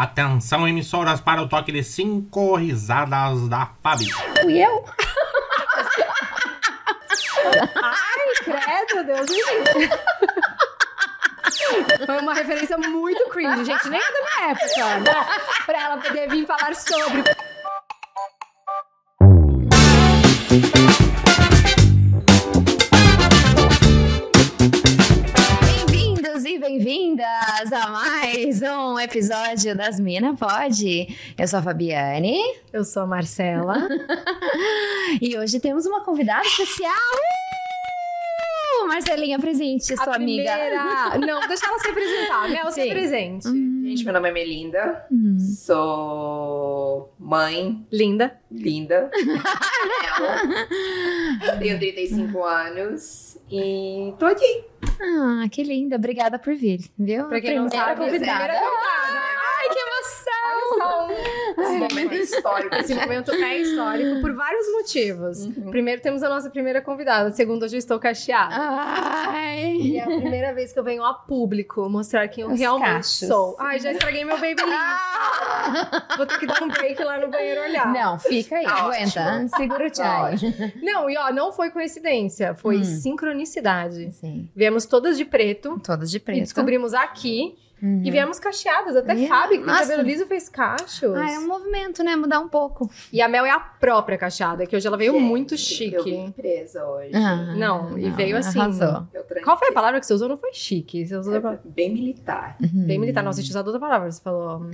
Atenção, emissoras, para o toque de cinco risadas da Fabi. Fui eu? Ai, credo, Deus me livre. Foi uma referência muito cringe, gente. Nem da minha época, né? Pra ela poder vir falar sobre. Um episódio das Mina Pode. Eu sou a Fabiane Eu sou a Marcela. e hoje temos uma convidada especial. Uh! Marcelinha presente, sua amiga. primeira... Não, deixa ela se apresentar. Mel, se Sim. presente. Gente, meu nome é Melinda, Hum. sou mãe Linda. linda, tenho 35 anos e tô aqui. Ah, que linda. Obrigada por vir, viu? Pra quem não sabe, convidada. primeira convidada. Esse momento é histórico. Esse momento é histórico por vários motivos. Primeiro, temos a nossa primeira convidada. Segundo, hoje eu estou cacheada. Ai. E é a primeira vez que eu venho a público mostrar quem eu Os realmente cachos. sou. Ai, já estraguei meu babyliss. Ah! Vou ter que dar um break lá no banheiro olhar. Não, fica aí, Tá aguenta. Segura o chai. Não, e ó, não foi coincidência, foi Hum. sincronicidade. Sim, Viemos todas de preto todas de e preto. descobrimos aqui Uhum. e viemos cacheadas. Até Yeah. Fábio, que tem cabelo liso, fez cachos. Ah, é um movimento, né? Mudar um pouco. E a Mel é a própria cacheada, que hoje ela veio Gente, muito Eu chique. vim presa hoje. Ah, Não, e veio assim. Arrasou. Eu. Qual foi a palavra que você usou? Não foi chique. Você usou a palavra- Bem militar. bem militar. Nossa, você tinha usado outra palavra. Você falou.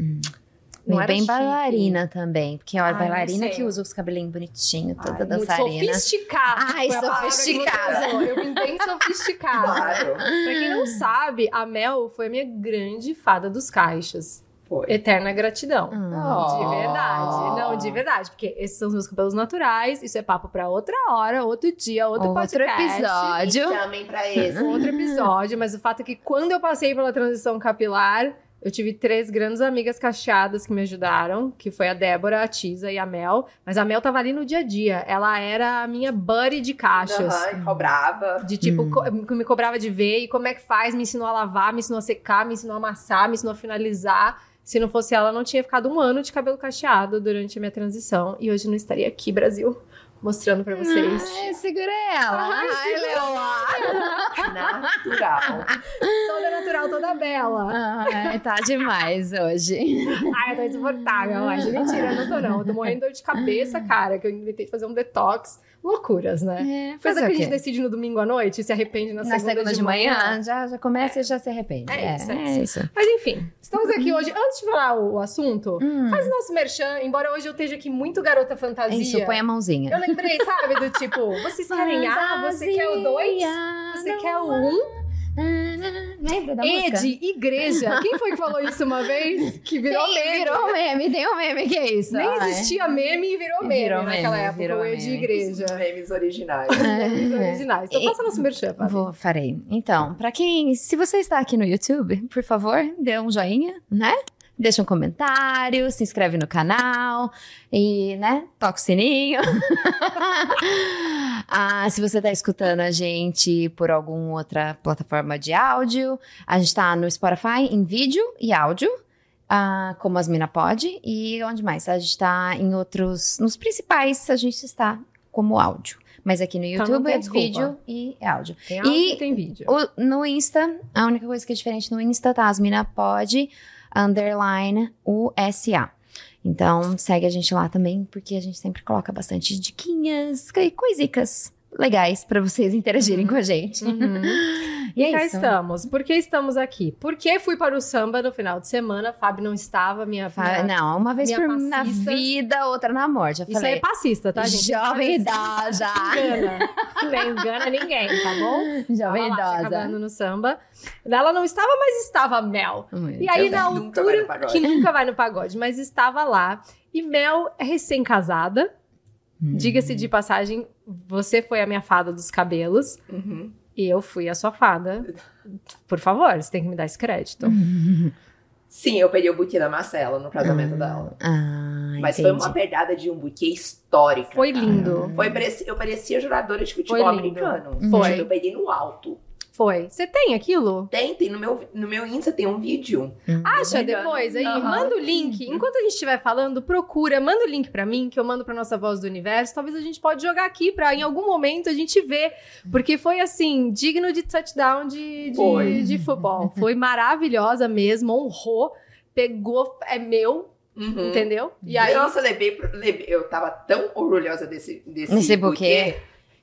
Não Bem, chique. bailarina também. Porque, ó, a Ai, bailarina que usa os cabelinhos bonitinhos, toda Ai, muito dançarina. Sofisticada. Ai, sofisticada. Eu vim bem sofisticada. Claro. Pra quem não sabe, a Mel foi a minha grande fada dos caixas. Foi. Eterna gratidão. Ah. De verdade. Não, de verdade. Porque esses são os meus cabelos naturais. Isso é papo pra outra hora, outro dia, outro, Outro podcast. episódio. Chamem pra esse. Outro episódio. Mas o fato é que quando eu passei pela transição capilar, eu tive três grandes amigas cacheadas que me ajudaram, que foi a Débora, a Tisa e a Mel. Mas a Mel tava ali no dia a dia. Ela era a minha buddy de cachos. Aham, cobrava. De tipo, Hum. co- me cobrava de ver e como é que faz, me ensinou a lavar, me ensinou a secar, me ensinou a amassar, me ensinou a finalizar. Se não fosse ela, eu não tinha ficado um ano de cabelo cacheado durante a minha transição. E hoje não estaria aqui, Brasil, mostrando pra vocês. Ai, segura ela. Ai, Ai. Leoa. Natural. Toda natural, toda bela. Ai, tá demais hoje. Ai, eu tô insuportável. Ai, mentira, eu não tô não. Eu tô morrendo de dor de cabeça, cara, que eu inventei de fazer um detox. Loucuras, né? É, fazer é o que a gente decide no domingo à noite e se arrepende na, Na segunda, de manhã, já, já começa e já se arrepende. É isso, é é isso. Mas enfim, estamos aqui hoje. Antes de falar o assunto, Hum, Faz nosso merchan, embora hoje eu esteja aqui muito garota fantasia. isso, põe a mãozinha. Eu lembrei, sabe, do tipo, vocês querem A, você quer o 2, você quer o 1. Um. Lembra da E música? de igreja. Quem foi que falou isso uma vez? Que virou Tem- meme. Virou meme, tem um meme que é isso. Nem ó, é. existia meme e virou meme Virou naquela meme, época, virou o E de meme. igreja. Memes originais. Memes É. originais. Então faça nosso merchan. Vou, farei. Então, pra quem, se você está aqui no YouTube, por favor, dê um joinha, né? Deixa um comentário, se inscreve no canal e, né, toca o sininho. ah, se você está escutando a gente por alguma outra plataforma de áudio, a gente está no Spotify em vídeo e áudio. ah, como as Mina Pode, e onde mais? A gente está em outros, nos principais, a gente está como áudio. Mas aqui no Então YouTube tem é vídeo e áudio. Tem áudio E- tem vídeo. O- no Insta, a única coisa que é diferente no Insta tá as mina pode underline USA. Então, segue a gente lá também, porque a gente sempre coloca bastante diquinhas, coi- coisicas legais pra vocês interagirem com a gente. Uhum. E E é cá isso. estamos. Por que estamos aqui? Porque fui para o samba no final de semana. Fábio não estava, minha minha- Não, uma vez minha por na vida, outra na morte. Eu Isso aí falei, é passista, tá, gente? jovem Isso idosa. Não engana. Não engana ninguém, tá bom? Jovem idosa. acabando no samba. Ela não estava, mas estava Mel. Muito E aí, bem. na Nunca altura, pagode. que nunca vai no pagode, mas estava lá. E Mel é recém-casada. Hum. Diga-se de passagem, você foi a minha fada dos cabelos. Uhum. E eu fui a sua fada. Por favor, você tem que me dar esse crédito. Sim, eu peguei o buquê da Marcela no casamento dela. Ah, Mas foi entendi. uma pegada de um buquê histórica. Foi cara. lindo. Foi, pareci- eu parecia jogadora de Foi futebol americano. Foi. Tipo, Eu peguei no alto. Foi. Você tem aquilo? Tem, tem no meu, no meu Insta tem um vídeo. Acha Legal. depois aí? Aham. Manda o link. Enquanto a gente estiver falando, procura, manda o link pra mim, que eu mando pra nossa voz do universo. Talvez a gente pode jogar aqui pra em algum momento a gente ver. Porque foi assim, digno de touchdown de, de, Foi. de futebol. Foi maravilhosa mesmo, honrou, pegou, é meu, Uhum. entendeu? E aí. Nossa, eu levei, levei- eu tava tão orgulhosa desse, desse Nesse buquê.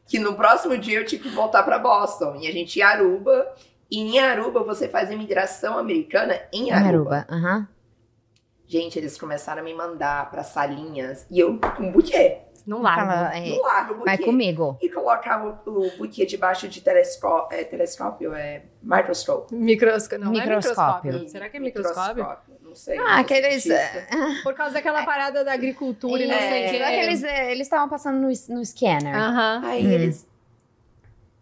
Que no próximo dia eu tive que voltar pra Boston. E a gente ia em Aruba. E em Aruba você faz a imigração americana em Aruba. Aruba. Aham. Gente, eles começaram a me mandar pra salinhas. E eu com um buquê. Não larga. Fala, é, No largo, o buquê. vai comigo. E colocava o, o buquê debaixo de telescó é, telescópio, é microscope. Microscópio. Não Microscópio. é microscópio. Será que é microscópio? Não sei. Ah, aqueles. cientista. Por causa daquela parada da agricultura e não sei o É. quê. Será que eles estavam passando no, no scanner? Aham. Aí Hum. eles.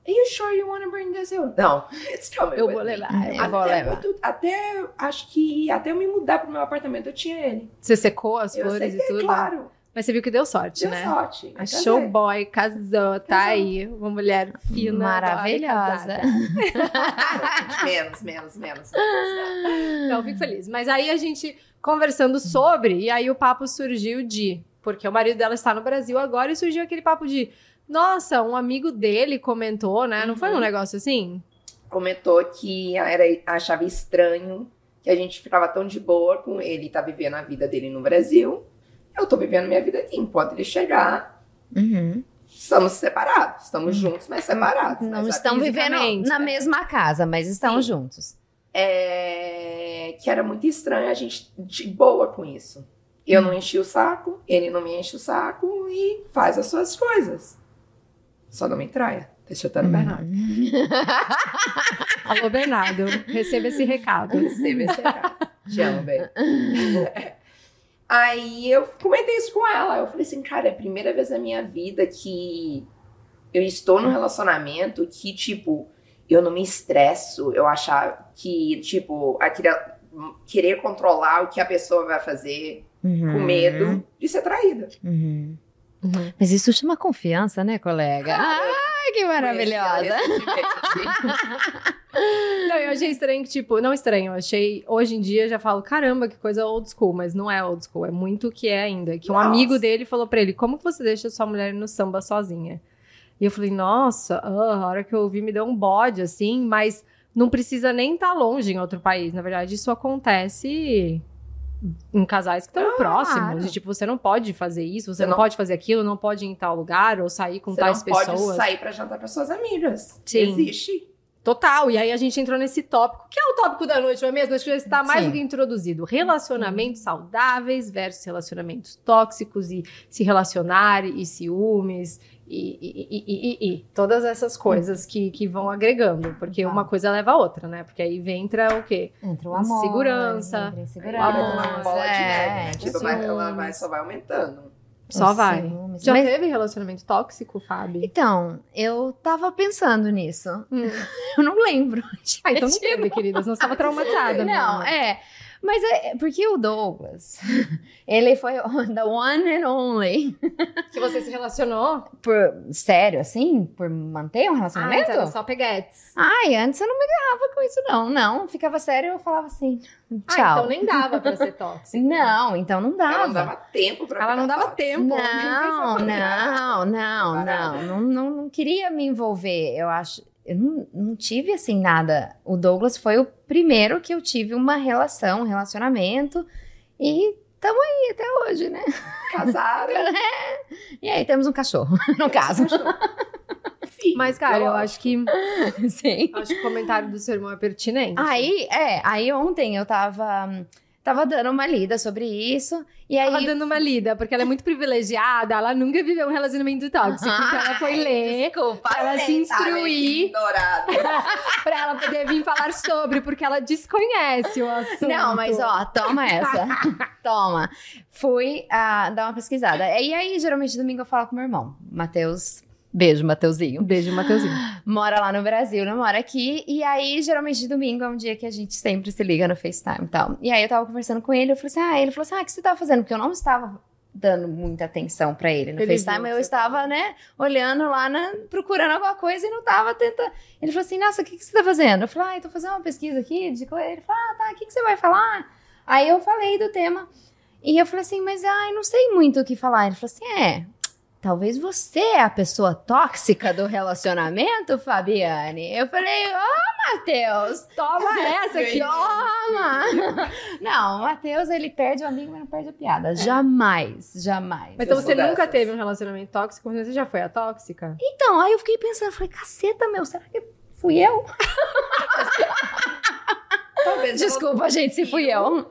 Are you sure you want to bring this? Eu, não, it's coming. Eu with vou me." levar. É, eu vou até, levar. muito- até acho que até eu me mudar pro meu apartamento eu tinha ele. Você secou as eu flores sei e tudo? claro. Mas você viu que deu sorte, Deu né? sorte. A casei. boy casou, tá Casou. aí. Uma mulher fina. Maravilhosa. menos, menos, menos. Então, eu fico feliz. Mas aí a gente conversando sobre, e aí o papo surgiu de. Porque o marido dela está no Brasil agora e surgiu aquele papo de. Nossa, um amigo dele comentou, né? Não foi um Uhum. negócio assim? Comentou que era, achava estranho que a gente ficava tão de boa com ele tá vivendo a vida dele no Brasil. Eu tô vivendo minha vida aqui. Enquanto ele chegar, Uhum. estamos separados. Estamos juntos, mas separados. Não Mas estão vivendo na né? mesma casa, mas estão Sim. juntos. é, que era muito estranho a gente de boa com isso. Eu não enchi o saco, ele não me enche o saco e faz as suas coisas. Só não me traia. Tá chutando Uhum. Bernardo. Alô, Bernardo, receba esse recado. Receba esse recado. Te amo, bem. Aí eu comentei isso com ela. Eu falei assim, cara, é a primeira vez na minha vida que eu estou num relacionamento que, tipo, eu não me estresso. Eu achar que, tipo, aquele, querer controlar o que a pessoa vai fazer Uhum. com medo de ser traída. Uhum. Uhum. Mas isso chama confiança, né, colega? Ai, que maravilhosa. Não, eu achei estranho que, tipo, não estranho, eu achei, hoje em dia, já falo, caramba, que coisa old school, mas não é old school, é muito o que é ainda. Que um Nossa. amigo dele falou pra ele, como que você deixa sua mulher no samba sozinha? E eu falei, nossa, ah, a hora que eu ouvi me deu um bode, assim, mas não precisa nem estar longe em outro país, na verdade, isso acontece em casais que estão Ah, próximos, e, tipo, você não pode fazer isso, você Você não, não- pode fazer aquilo, não pode ir em tal lugar, ou sair com Você tais não pode pessoas. sair pra jantar com as suas amigas. Sim. Existe. Total, e aí a gente entrou nesse tópico, que é o tópico da noite, não é mesmo? Acho que já está mais Sim. do que introduzido. Relacionamentos saudáveis versus relacionamentos tóxicos e se relacionar e ciúmes e, e, e, e, e, e. todas essas coisas que, que vão agregando, porque Tá. uma coisa leva a outra, né? Porque aí vem entra o quê? Entra o amor. Segurança. entra Segurança. ela vira uma bola de é, neve. Tipo, vai, ela vai, só vai aumentando. Só vai. Já teve relacionamento tóxico, Fábio? Então, eu tava pensando nisso. Hum. Eu não lembro. Ah, então não teve, querida. Você estava traumatizada. Não, mesmo. é. Mas é porque o Douglas, ele foi the one and only. Que você se relacionou? Por, sério, assim? Por manter um Ah, relacionamento? então era só peguetes. Ai, antes eu não me agarrava com isso, não. Não, ficava sério, eu falava assim, Ah, tchau. então nem dava pra ser tóxico. Não, então não dava. Ela não dava tempo pra Ela não dava tóxica. tempo. Não, não, não, não, não, não, não queria me envolver. Eu acho, eu não, não tive assim nada. O Douglas foi o primeiro que eu tive uma relação, um relacionamento e tamo aí até hoje, né? Casaram. E aí temos um cachorro, no caso. Filho, Mas, cara, eu acho que, Sim. acho que o comentário do seu irmão é pertinente. Aí, é, aí ontem eu tava tava dando uma lida sobre isso e aí Tava dando uma lida, porque ela é muito privilegiada, ela nunca viveu um relacionamento tóxico. então ela foi ler Desculpa. pra ela se né, instruir, pra ela poder vir falar sobre, porque ela desconhece o assunto. Não, mas ó, toma essa. toma. Fui ah, dar uma pesquisada. E aí, geralmente, domingo eu falo com meu irmão, Matheus. Beijo, Mateuzinho. Beijo, Mateuzinho. Mora lá no Brasil, não mora aqui. E aí, geralmente, domingo é um dia que a gente sempre se liga no FaceTime e tal. E aí, eu tava conversando com ele, eu falei assim, ah, ele falou assim, ah, o que você tava fazendo? Porque eu não estava dando muita atenção pra ele. No Ele FaceTime viu eu estava, né, olhando lá, na- procurando alguma coisa e não tava tentando. Ele falou assim: Nossa, o que, que você tá fazendo? Eu falei: Ah, eu tô fazendo uma pesquisa aqui de coisa. Ele falou: Ah, tá, o que, que você vai falar? Aí eu falei do tema. E eu falei assim: Mas ai, não sei muito o que falar. Ele falou assim: É. Talvez você é a pessoa tóxica do relacionamento, Fabiane. Eu falei, ô, Matheus, Toma essa aqui. toma! Não, o Matheus, ele perde o amigo, mas não perde a piada. Jamais, jamais. Mas então você nunca teve um relacionamento tóxico? Você já foi a tóxica? Então, aí eu fiquei pensando, falei, caceta, meu, será que fui eu? Talvez Desculpa, gente, se fui eu.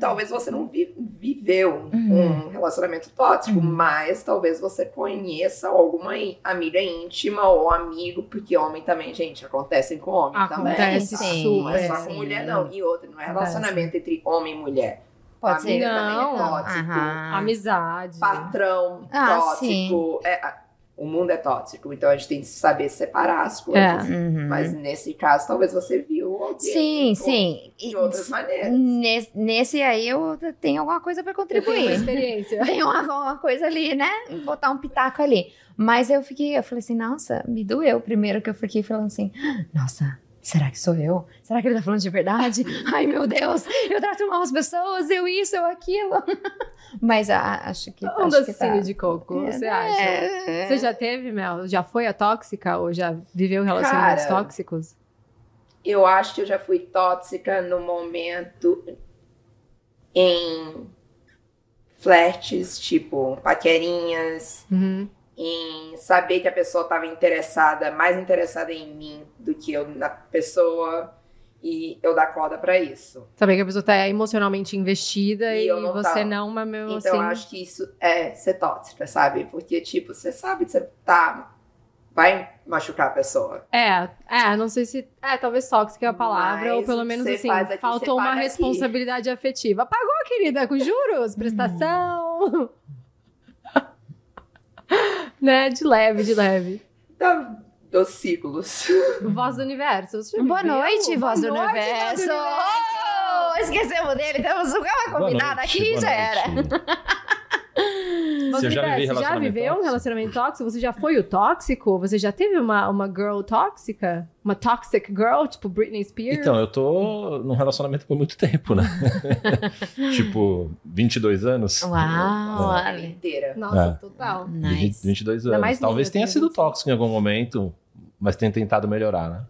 talvez você não vi- viveu Uhum. um relacionamento tóxico, mas talvez você conheça alguma amiga íntima ou amigo, porque homem também, gente, acontecem com homem também. Acontece Sim, Não é só com mulher, não. E outra, não é Acontece. relacionamento entre homem e mulher. Pode ser. Amiga Não. também é tóxico. Aham. Amizade. Patrão Ah, tóxico. É, o mundo é tóxico, então a gente tem que saber separar as coisas. Uhum. Mas nesse caso, talvez você viu alguém Sim, com- sim. de E outras maneiras. Nesse, nesse aí eu tenho alguma coisa pra Eu tenho uma contribuir. experiência. Tem uma, uma coisa ali, né? Botar um pitaco ali. Mas eu fiquei, eu falei assim, nossa, me doeu. Primeiro que eu fiquei falando assim, nossa, será que sou eu? Será que ele tá falando de verdade? Ai, meu Deus, eu trato mal as pessoas, eu isso, eu aquilo. Mas ah, acho que, Um acho que docinho tá. de coco, você É, acha? é. Você já teve, Mel? Já foi a tóxica ou já viveu relacionamentos Cara, tóxicos? Eu acho que eu já fui tóxica no momento em flertes, tipo, paquerinhas, Uhum. Em saber que a pessoa estava interessada, mais interessada em mim do que eu na pessoa, e eu dar corda pra isso. Saber que a pessoa tá emocionalmente investida E e, eu não você tava. não, mas mesmo Então eu assim. acho que isso é ser tóxica, sabe? Porque, tipo, você sabe que você tá. Vai machucar a pessoa. É, é, não sei se. É, talvez tóxica é a palavra, Mas ou pelo menos assim, aqui, faltou uma paga aqui. responsabilidade afetiva. Pagou, querida, com juros, prestação. Né? De leve, de leve. Da, dos ciclos. Voz do universo. Boa noite, voz do Boa noite, universo. voz do universo. Oh, esquecemos dele, temos uma Boa convidada noite, aqui, boa já era. noite. Voz Do já vivi universo, já viveu um tóxico? relacionamento tóxico? Você já foi o tóxico? Você já teve uma, uma girl tóxica? Uma toxic girl, tipo Britney Spears? Então, eu tô num relacionamento por muito tempo, né? tipo, 22 anos. Uau, A vida inteira. Nossa, É. total. Nice. 22 Ainda anos. Talvez tenha sido 25. tóxico em algum momento, mas tem tentado melhorar, né?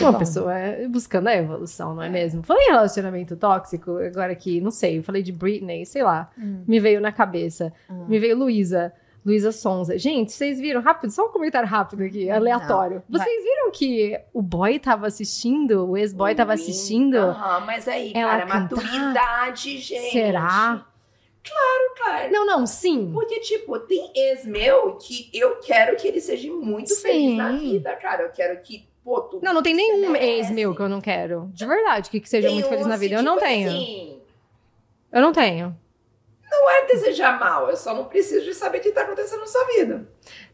Uma bom. pessoa é buscando a evolução, não é mesmo? Falei em relacionamento tóxico, agora aqui, não sei, eu falei de Britney, sei lá, Hum. me veio na cabeça. Hum. Me veio Luísa, Luísa Sonza. Gente, vocês viram, rápido, só um comentário rápido aqui, aleatório. Não, vocês viram que o boy tava assistindo, o ex-boy tava Ouvindo. assistindo? Aham, mas aí, ela cara, cantar? maturidade, gente. Será? Cara, Não, não, sim. Porque, tipo, tem ex meu que eu quero que ele seja muito Sim. feliz na vida, cara. Eu quero que, pô, tu. Não, não tem nenhum ex meu que eu não quero. De verdade, que, que seja Tem muito feliz na vida. Eu não tipo tenho. Assim, Eu não tenho. não é desejar mal, eu só não preciso de saber o que tá acontecendo na sua vida.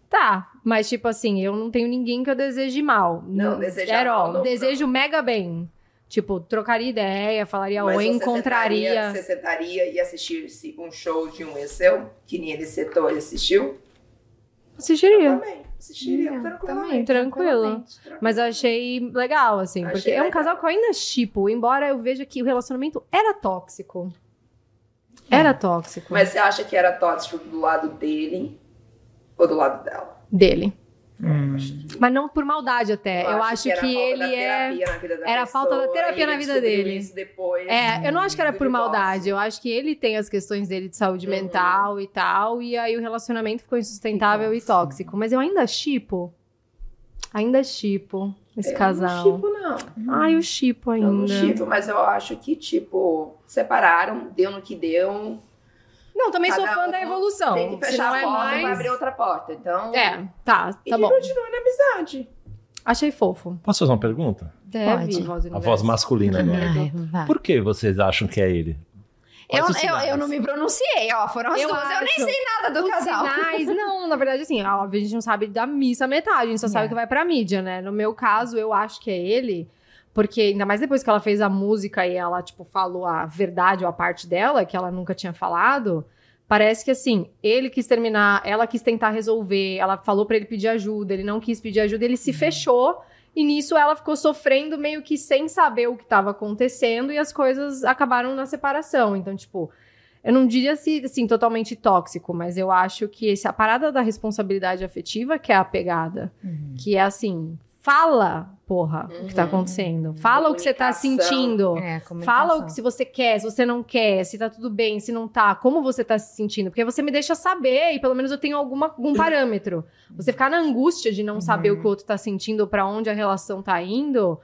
Tá, mas tipo assim, eu não tenho ninguém que eu deseje mal. Não, desejar At all. mal, não, Desejo mega bem. Tipo, trocaria ideia, falaria Mas você encontraria. Sentaria, você sentaria e assistir um show de um ex seu, que nem ele setou e assistiu? Assistiria. Também. Assistiria, Também, tranquilamente. tranquilo. tranquilamente. Mas eu achei legal, assim, Achei porque é um legal. casal que eu ainda chipo, embora eu veja que o relacionamento era tóxico. Era tóxico. Mas você acha que era tóxico do lado dele ou do lado dela? Dele. Hum. Mas não por maldade até. Eu, acho que, era a falta ele da é. terapia na vida da era a falta da terapia e na vida dele. Depois É, eu não acho que era por maldade. Eu acho que ele tem as questões dele de saúde Uhum. mental e tal. E aí o relacionamento ficou insustentável e tóxico. Mas eu ainda chipo. Ainda chipo esse Eu casal. Não chipo, não. Ai, eu chipo ainda. Eu não chipo, mas eu acho que, tipo, separaram, deu no que deu. Não, também sou Cada fã um da evolução. Tem que Se fechar não a é porta mais... pra abrir outra porta. Então, É, tá, e tá que bom. continua na amizade. Achei fofo. Posso fazer uma pergunta? Deve, Pode. A voz masculina agora. Ai, vai. Por que vocês acham que é ele? Eu, eu, eu não me pronunciei, ó. Foram as Eu duas. Eu nem sei nada do Os casal. sinais, não, na verdade, assim, óbvio, a gente não sabe da missa metade, a gente só sabe É. que vai pra mídia, né? No meu caso, eu acho que é ele, porque ainda mais depois que ela fez a música e ela, tipo, falou a verdade ou a parte dela, que ela nunca tinha falado, Parece que assim, ele quis terminar, ela quis tentar resolver, ela falou pra ele pedir ajuda, ele não quis pedir ajuda, ele se fechou e nisso ela ficou sofrendo meio que sem saber o que estava acontecendo e as coisas acabaram na separação. Então, tipo, eu não diria assim, assim, totalmente tóxico, mas eu acho que esse, a parada da responsabilidade afetiva que é a pegada. Que é assim, fala, porra, o que tá Uhum. acontecendo. Fala o que você tá sentindo. É, Fala o que se você quer, se você não quer, se tá tudo bem, se não tá, como você tá se sentindo. Porque você me deixa saber e pelo menos eu tenho alguma, algum parâmetro. Você ficar na angústia de não saber o que o outro tá sentindo ou pra onde a relação tá indo.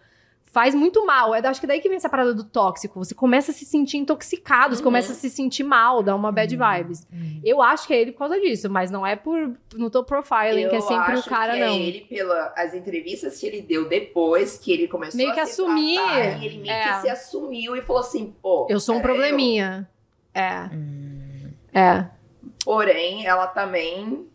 Faz muito mal. É, acho que daí que vem essa parada do tóxico. Você começa a se sentir intoxicado, você Uhum. começa a se sentir mal, dá uma bad vibes. Eu acho que é ele por causa disso, mas não é por. Não tô profiling, que é sempre o acho cara, que não. É ele pelas entrevistas que ele deu depois que ele começou Meio a que se assumir. tratar, e ele meio É. que se assumiu e falou assim, pô, Eu sou um era probleminha. É. Hum. É. eu. Porém, ela também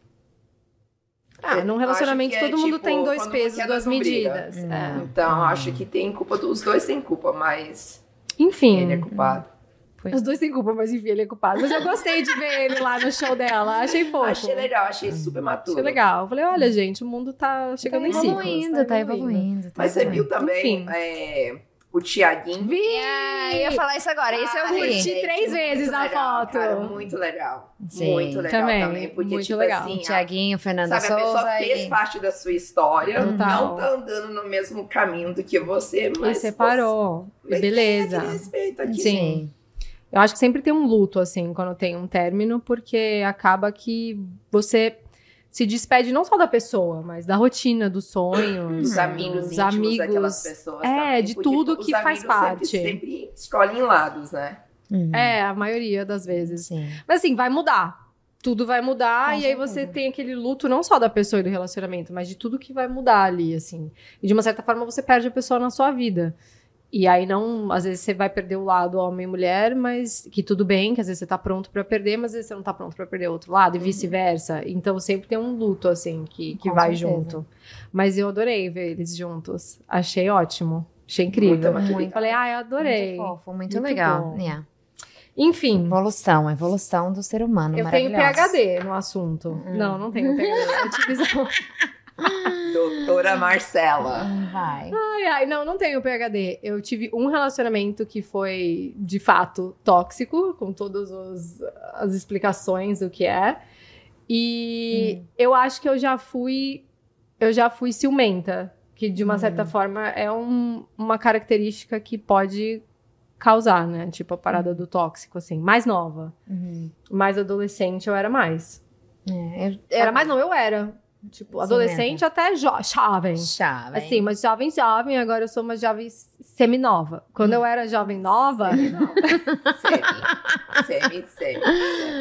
Ah, num relacionamento é, todo mundo tipo, tem dois pesos, queda duas briga. medidas. Hum. É. Então, acho que tem culpa dos dois tem culpa, mas Enfim. ele é culpado. Os dois têm culpa, mas enfim, ele é culpado. Mas eu gostei de ver ele lá no show dela. Achei fofo. Achei legal, achei super maturo. Achei legal. Eu Falei, olha, gente, o mundo tá chegando Tá em ciclos. evoluindo, tá evoluindo. tá Mas você evoluindo. viu também Enfim. é, o Tiaguinho? Vi! É, eu ia falar isso agora, isso eu vi. curti. três muito vezes a legal, foto. Cara, muito legal. Sim. muito legal Também, também. porque, muito tipo legal. assim, a- Tiaguinho, Fernanda Sabe, a pessoa Souza fez e... parte da sua história, Total. não tá andando no mesmo caminho do que você, E mas. separou. Você... E beleza. Tem respeito aqui. Sim. Eu acho que sempre tem um luto, assim, quando tem um término, porque acaba que você se despede não só da pessoa, mas da rotina, dos sonhos, Os amigos dos amigos. daquelas pessoas. É, também, de porque tudo os que faz parte. Sempre, sempre escolhem lados, né? Uhum. É, a maioria das vezes. Sim. Mas assim, vai mudar. Tudo vai mudar e aí você tem aquele luto não só da pessoa e do relacionamento, mas de tudo que vai mudar ali, assim. E de uma certa forma você perde a pessoa na sua vida. E aí não, às vezes você vai perder o lado homem e mulher, mas que tudo bem, que às vezes você tá pronto pra perder, mas às vezes você não tá pronto pra perder o outro lado e vice-versa. Então sempre tem um luto assim que, que Com vai certeza. junto. Mas eu adorei ver eles juntos. Achei ótimo. Achei incrível. Maturidade. Muito. Falei, ah, eu adorei. Muito fofo, muito, Muito legal. Yeah. Enfim, Evolução, evolução do ser humano. eu tenho. PhD no assunto. Não, não tenho PhD. Eu tive Doutora Marcela. Hum, Vai. Ai, ai, não, não tenho PhD. Eu tive um relacionamento que foi, de fato, tóxico, com todas os- as explicações do que é. E eu acho que eu já fui. Eu já fui ciumenta. Que, de uma certa forma, é um- uma característica que pode causar, né? Tipo, a parada do tóxico, assim. Mais nova. Uhum. Mais adolescente, eu era mais. É, eu, Era mais, não, eu era. Tipo, adolescente até jo jovem. Chave. Assim, uma jovem jovem, agora eu sou uma jovem seminova. Quando eu era jovem nova, Semi. Semi, semi.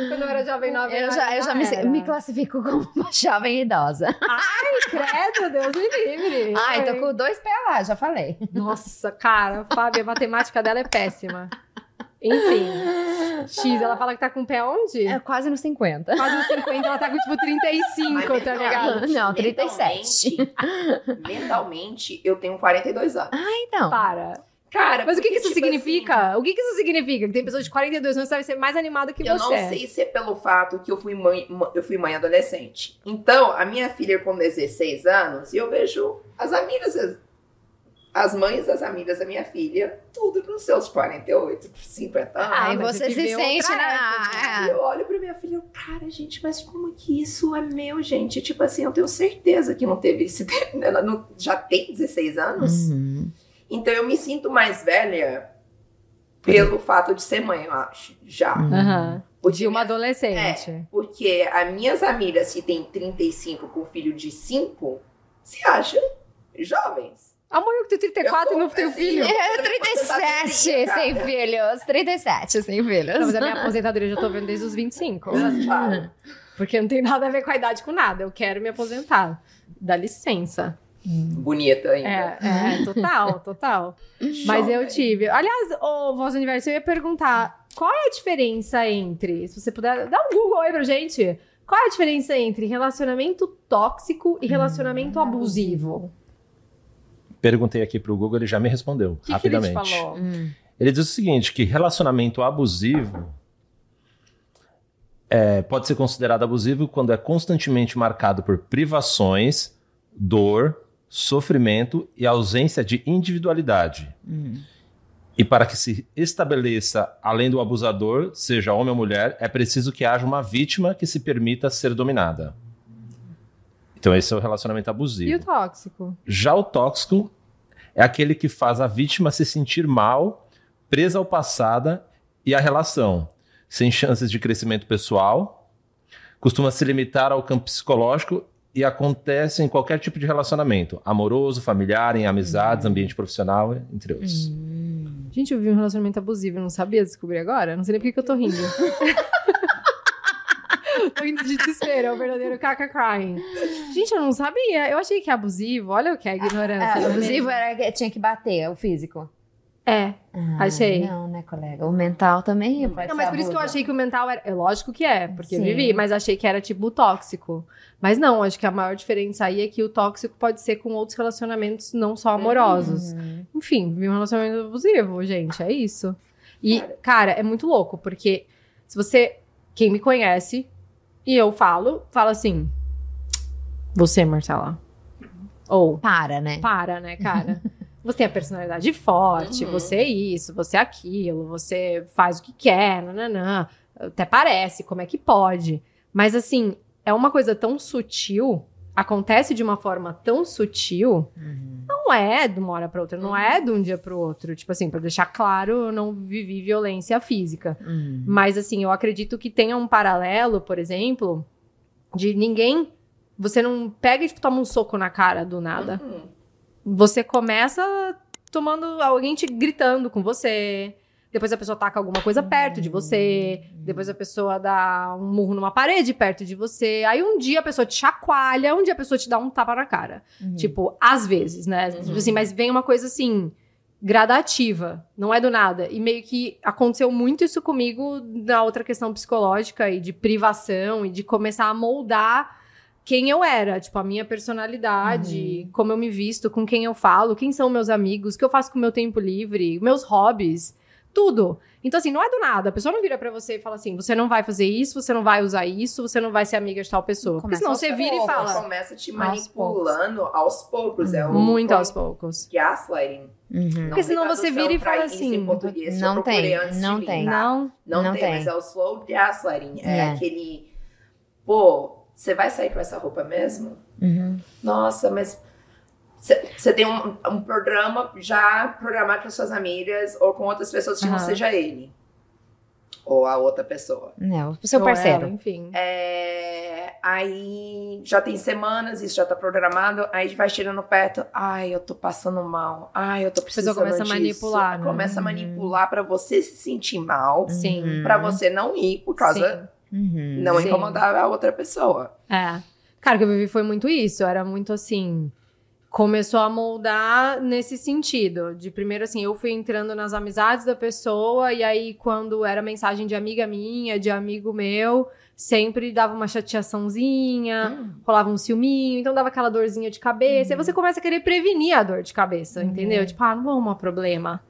quando eu era jovem nova, Eu já, eu já me, me classifico como uma jovem idosa. Credo, Deus me livre. Ai, tô com dois pés lá, já falei. Nossa, cara, Fábio, a matemática dela é péssima. Enfim. X, ela fala que tá com o pé onde? É quase nos 50. Quase uns 50, ela tá com tipo 35, Mas tá mentalmente- ligado? Não, 37. Mentalmente, eu tenho 42 anos. Ah, então. Para. Cara, Mas o que, que isso tipo significa? O que, que isso significa? Que tem pessoas de 42 anos que devem ser mais animada que Eu você. não sei se é pelo fato que eu fui mãe, eu fui mãe adolescente. Então, a minha filha com 16 anos, e eu vejo as amigas, as, mães das amigas da minha filha, tudo nos seus 48, 50 anos. Ah, Aí mas você se sente na. época. E eu olho pra minha filha e eu, cara, gente, mas como que isso é meu, gente? Tipo assim, eu tenho certeza que não teve esse tempo. Ela não- já tem 16 anos. Uhum. Então eu me sinto mais velha pelo fato de ser mãe, eu acho. Já. Aham. Porque De uma adolescente. Porque as minhas amigas que têm 35 com filho de 5 se acham jovens. Amor, eu que tenho 34 e não tenho assim, filho. É, 37 sem filhos. 37 sem filhos. Não, mas a minha aposentadoria eu já tô vendo desde os 25. Claro. Porque não tem nada a ver com a idade com nada. Eu quero me aposentar. Dá licença. Bonita ainda. É, é, total, total. Mas eu tive. Aliás, ô Voz do Universo, eu ia perguntar: qual é a diferença entre. Se você puder. Dá um Google aí pra gente. Qual é a diferença entre relacionamento tóxico e relacionamento abusivo? Perguntei aqui pro Google, ele já me respondeu O que, que ele te rapidamente. falou? Hum. Ele diz o seguinte, que relacionamento abusivo É, pode ser considerado abusivo quando é constantemente marcado por privações, dor, sofrimento e ausência de individualidade. E para que se estabeleça, além do abusador, seja homem ou mulher, é preciso que haja uma vítima que se permita ser dominada. Então, esse é o relacionamento abusivo. E o tóxico? Já o tóxico é aquele que faz a vítima se sentir mal, presa ao passado e à relação, sem chances de crescimento pessoal, costuma se limitar ao campo psicológico e acontece em qualquer tipo de relacionamento, amoroso, familiar, em amizades, ambiente profissional, entre outros. Gente, eu vi um relacionamento abusivo, eu não sabia descobrir agora. Não sei nem por que eu tô rindo. rindo de desespero, é o verdadeiro caca crying. Gente, eu não sabia. Eu achei que é abusivo. Olha o que é ignorância. É, o abusivo era que tinha que bater, o físico. É. Ah, Achei. Não, né, colega? O mental também pode Não, mas por isso que eu achei que o mental era. É lógico que é, porque eu Sim. vivi, mas achei que era tipo o tóxico. Mas não, acho que a maior diferença aí é que o tóxico pode ser com outros relacionamentos não só amorosos. Uhum. Enfim, um relacionamento abusivo, gente, é isso. E, cara, é muito louco, porque se você, quem me conhece, e eu falo, fala assim, você, Marcela. Ou, Para, né? para, né, cara? Você tem a personalidade forte, Uhum. você é isso, você é aquilo, você faz o que quer, nananã. Até parece, como é que pode? Mas assim, é uma coisa tão sutil, acontece de uma forma tão sutil, Uhum. não é de uma hora pra outra, não é de um dia pro outro. Tipo assim, pra deixar claro, eu não vivi violência física. Uhum. Mas assim, eu acredito que tenha um paralelo, por exemplo, de ninguém. Você não pega e tipo, toma um soco na cara do nada. Uhum. Você começa tomando alguém te gritando com você. Depois a pessoa taca alguma coisa perto de você. Depois a pessoa dá um murro numa parede perto de você. Aí um dia a pessoa te chacoalha, um dia a pessoa te dá um tapa na cara. Uhum. Tipo, às vezes, né? Uhum. Tipo assim, mas vem uma coisa assim, gradativa, não é do nada. E meio que aconteceu muito isso comigo na outra questão psicológica e de privação e de começar a moldar quem eu era, tipo, a minha personalidade, como eu me visto, com quem eu falo, quem são meus amigos, o que eu faço com o meu tempo livre, meus hobbies, tudo. Então, assim, não é do nada. A pessoa não vira pra você e fala assim: você não vai fazer isso, você não vai usar isso, você não vai ser amiga de tal pessoa. Porque senão você vira e poucos. fala. Começa te Aos manipulando aos poucos. É o Muito como- aos poucos. Gaslighting. Uhum. Não Porque senão você vira e fala assim, Em português, eu não tem, não vir, tem. tá? Não. Não, Não tem, tem. mas é o slow gaslighting. É, É. aquele. Pô, você vai sair com essa roupa mesmo? Uhum. Nossa, mas. Você tem um, um programa já programado com suas amigas ou com outras pessoas que não Aham. seja ele. Ou a outra pessoa. Não, o seu Ou parceiro. ela, enfim. É, aí já tem semanas, isso já tá programado, aí vai chegando perto, ai, eu tô passando mal, ai, eu tô pessoa precisando começa a disso. manipular, né? Começa a Uhum. manipular pra você se sentir mal, Sim. Uhum. pra você não ir por causa Uhum. não Sim. incomodar a outra pessoa. É. Cara, o que eu vivi foi muito isso. Era muito assim. Começou a moldar nesse sentido. De primeiro, assim, eu fui entrando nas amizades da pessoa, e aí, quando era mensagem de amiga minha, de amigo meu, sempre dava uma chateaçãozinha, rolava um ciúminho, então dava aquela dorzinha de cabeça. E você começa a querer prevenir a dor de cabeça, entendeu? Tipo, ah, não é um problema.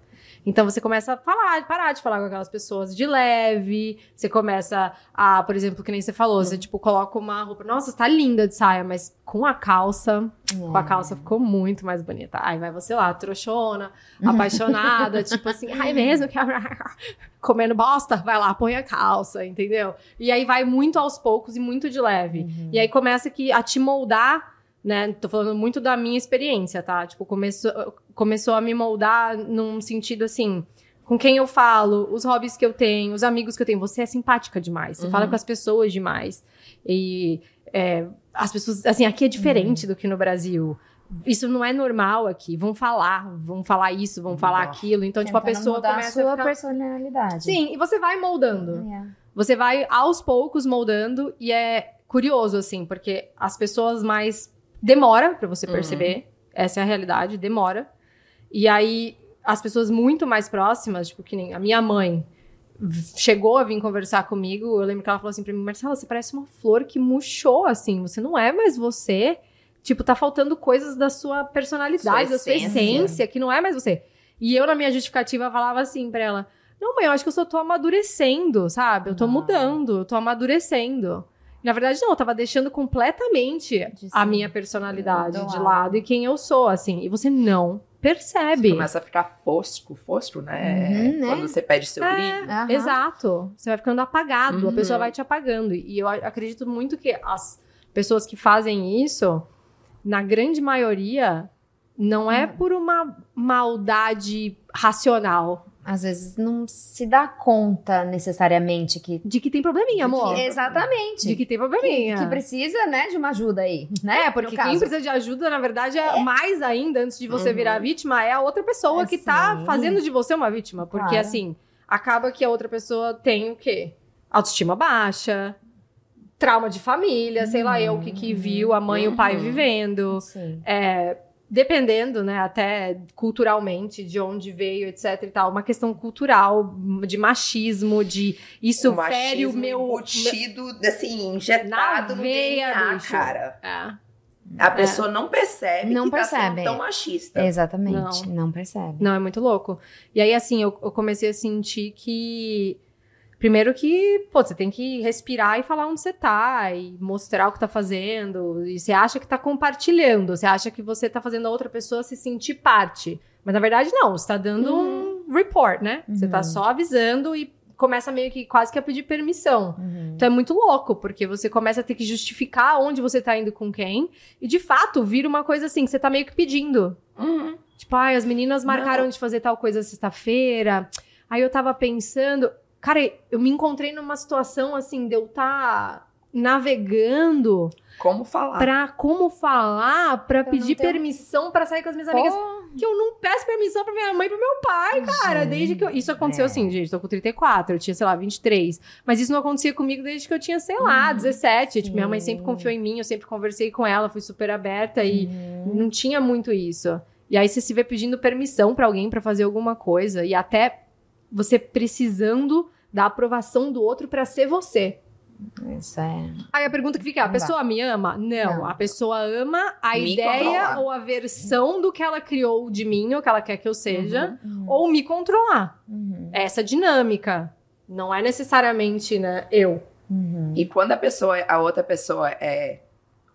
Então você começa a falar, parar de falar com aquelas pessoas de leve. Você começa a, por exemplo, que nem você falou, você tipo coloca uma roupa, nossa, você tá linda de saia, mas com a calça, com a calça ficou muito mais bonita. Aí vai você lá, trouxona, apaixonada, tipo assim, ai mesmo que comendo bosta, vai lá, põe a calça, entendeu? E aí vai muito aos poucos e muito de leve. Uhum. E aí começa que a te moldar, né? Tô falando muito da minha experiência, tá? Tipo, começou, começou a me moldar num sentido assim, com quem eu falo, os hobbies que eu tenho, os amigos que eu tenho. Você é simpática demais, você Uhum. fala com as pessoas demais. E é, as pessoas, assim, aqui é diferente do que no Brasil. Isso não é normal aqui. Vão falar, vão falar isso, vão falar Nossa. aquilo. Então, tipo, a Tentando pessoa mudar começa a sua a ficar... personalidade. Sim, e você vai moldando. É. Você vai aos poucos moldando e é curioso assim, porque as pessoas mais demora pra você Uhum. perceber, essa é a realidade, demora. E aí as pessoas muito mais próximas, tipo que nem a minha mãe chegou a vir conversar comigo, eu lembro que ela falou assim pra mim, Marcela, você parece uma flor que murchou assim, você não é mais você. Tipo, tá faltando coisas da sua personalidade, Sua da sua essência. essência, que não é mais você. E eu, na minha justificativa, falava assim pra ela: Não, mãe, eu acho que eu só tô amadurecendo, sabe? Eu tô Ah. mudando, eu tô amadurecendo. Na verdade, não, eu tava deixando completamente De a minha personalidade Do de lado. lado e quem eu sou, assim. E você não percebe. Começa a ficar fosco, fosco, né? Uhum, né? Quando você pede seu É. brilho. Aham. Exato. Você vai ficando apagado, a Uhum. pessoa vai te apagando. E eu a- acredito muito que as pessoas que fazem isso, na grande maioria, não é por uma maldade racional. Às vezes não se dá conta necessariamente que. De que tem probleminha, amor. que- exatamente. De que tem que, probleminha. que precisa, né, de uma ajuda aí. Né? É, porque quem precisa de ajuda, na verdade, é, mais ainda, antes de você Uhum. virar vítima, é a outra pessoa É, que tá sim. fazendo de você uma vítima. Porque, Claro. assim, acaba que a outra pessoa tem o quê? Autoestima baixa, trauma de família, sei lá eu, o que, que viu a mãe e o pai Uhum. vivendo. Sim. É, dependendo, né, até culturalmente, de onde veio, etc e tal, uma questão cultural, de machismo, de isso o fere o meu... embutido, assim, injetado Na no veia, DNA, bicho. cara. É. A pessoa não percebe Não que tá percebe. sendo tão machista. Exatamente. Não, percebe. Não, é muito louco. E aí, assim, eu, eu comecei a sentir que. Primeiro que, pô, você tem que respirar e falar onde você tá, e mostrar o que tá fazendo. E você acha que tá compartilhando, você acha que você tá fazendo a outra pessoa se sentir parte. Mas na verdade, não, você tá dando um report, né? Você tá Uhum. só avisando e começa meio que quase que a pedir permissão. Uhum. Então é muito louco, porque você começa a ter que justificar onde você tá indo com quem. E de fato, vira uma coisa assim, que você tá meio que pedindo. Uhum. Tipo, ai, as meninas marcaram Não. de fazer tal coisa sexta-feira. Aí eu tava pensando. Cara, eu me encontrei numa situação assim, de eu tá navegando Como falar? pra como falar, pra Pra pedir permissão pra sair com as minhas Pô, amigas. Que eu não peço permissão pra minha mãe e pro meu pai, cara. Gente, Desde que eu... Isso aconteceu é. assim, gente. Tô com 34, eu tinha, sei lá, 23. Mas isso não acontecia comigo desde que eu tinha, sei lá, 17. Tipo, minha mãe sempre sim. confiou em mim, eu sempre conversei com ela, fui super aberta e Uhum. não tinha muito isso. E aí você se vê pedindo permissão pra alguém pra fazer alguma coisa e até você precisando da aprovação do outro pra ser você. Isso é. Aí a pergunta que fica, é, a pessoa me ama? Não, Não. a pessoa ama a Me ideia controlar. ou a versão do que ela criou de mim, ou que ela quer que eu seja, Uhum. ou me controlar. Uhum. É Essa dinâmica. Não é necessariamente, né, eu. Uhum. E quando a pessoa, a outra pessoa é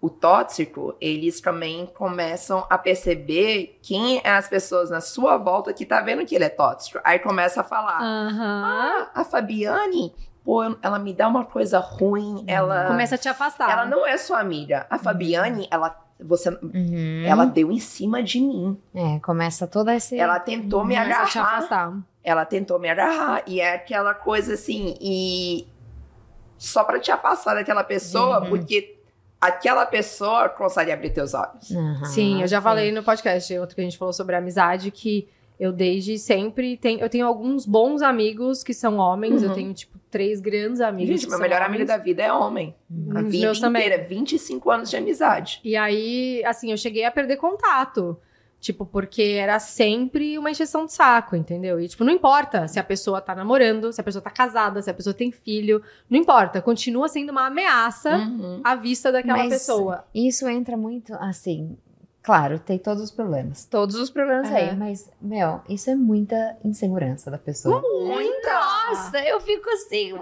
o tóxico, eles também começam a perceber quem é as pessoas na sua volta que tá vendo que ele é tóxico. Aí começa a falar: Aham. "Ah, a Fabiane, pô, ela me dá uma coisa ruim, ela Começa a te afastar. ela não é sua amiga. A Fabiane, ela você Uhum. ela deu em cima de mim. É, começa toda esse. Ela tentou me Começa a te agarrar. afastar. Ela tentou me agarrar e é aquela coisa assim, e só pra te afastar daquela pessoa, Uhum. porque aquela pessoa consegue abrir teus olhos. Aham, Sim, eu já sim. falei no podcast, outro que a gente falou sobre amizade, que eu desde sempre tenho. Eu tenho alguns bons amigos que são homens, Uhum. eu tenho, tipo, três grandes amigos. Gente, que meu são melhor homens. amigo da vida é homem. A Os vida meus também. inteira, 25 anos de amizade. E aí, assim, eu cheguei a perder contato. Tipo, porque era sempre uma encheção de saco, entendeu? E, tipo, não importa se a pessoa tá namorando, se a pessoa tá casada, se a pessoa tem filho. Não importa. Continua sendo uma ameaça Uhum. à vista daquela Mas- pessoa. Isso entra muito, assim. Claro, tem todos os problemas. Todos os problemas É. aí. Mas, meu, isso é muita insegurança da pessoa. Muita! Nossa, eu fico assim. Eu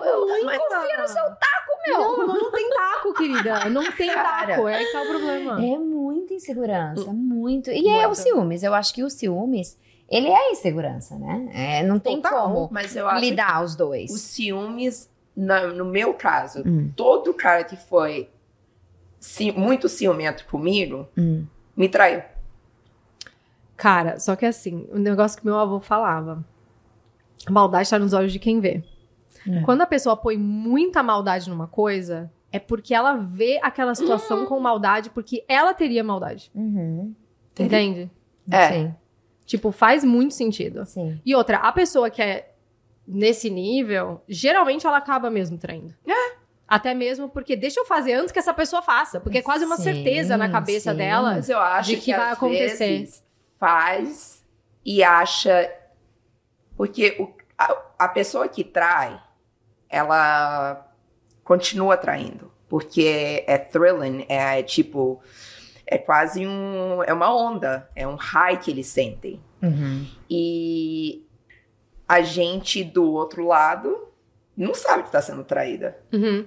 Mas- confio no seu taco, meu. Não, não tem taco, querida. Não tem Cara. taco. É aí que tá o problema. É muita insegurança, muito. E é o Muito. ciúmes. Eu acho que o ciúmes, ele é insegurança, né? É, não tem Total. como Mas eu acho lidar os dois. os ciúmes, na- no meu caso, Hum. todo cara que foi ci- muito ciumento comigo, Hum. me traiu. Cara, só que assim, o negócio que meu avô falava. Maldade tá nos olhos de quem vê. É. Quando a pessoa põe muita maldade numa coisa, é porque ela vê aquela situação com maldade, porque ela teria maldade. Uhum. Entende? É. Sim, Tipo, faz muito sentido. sim. E outra, a pessoa que é nesse nível, geralmente ela acaba mesmo traindo. Até mesmo porque deixa eu fazer antes que essa pessoa faça. Porque é quase uma Sim, certeza na cabeça sim. dela. Mas eu acho De que, que vai acontecer. vezes faz e acha. Porque o- a, a pessoa que trai, ela continua traindo. Porque é thrilling, é tipo. É quase um. É uma onda, é um high que eles sentem. Uhum. E a gente do outro lado não sabe que tá sendo traída. Uhum.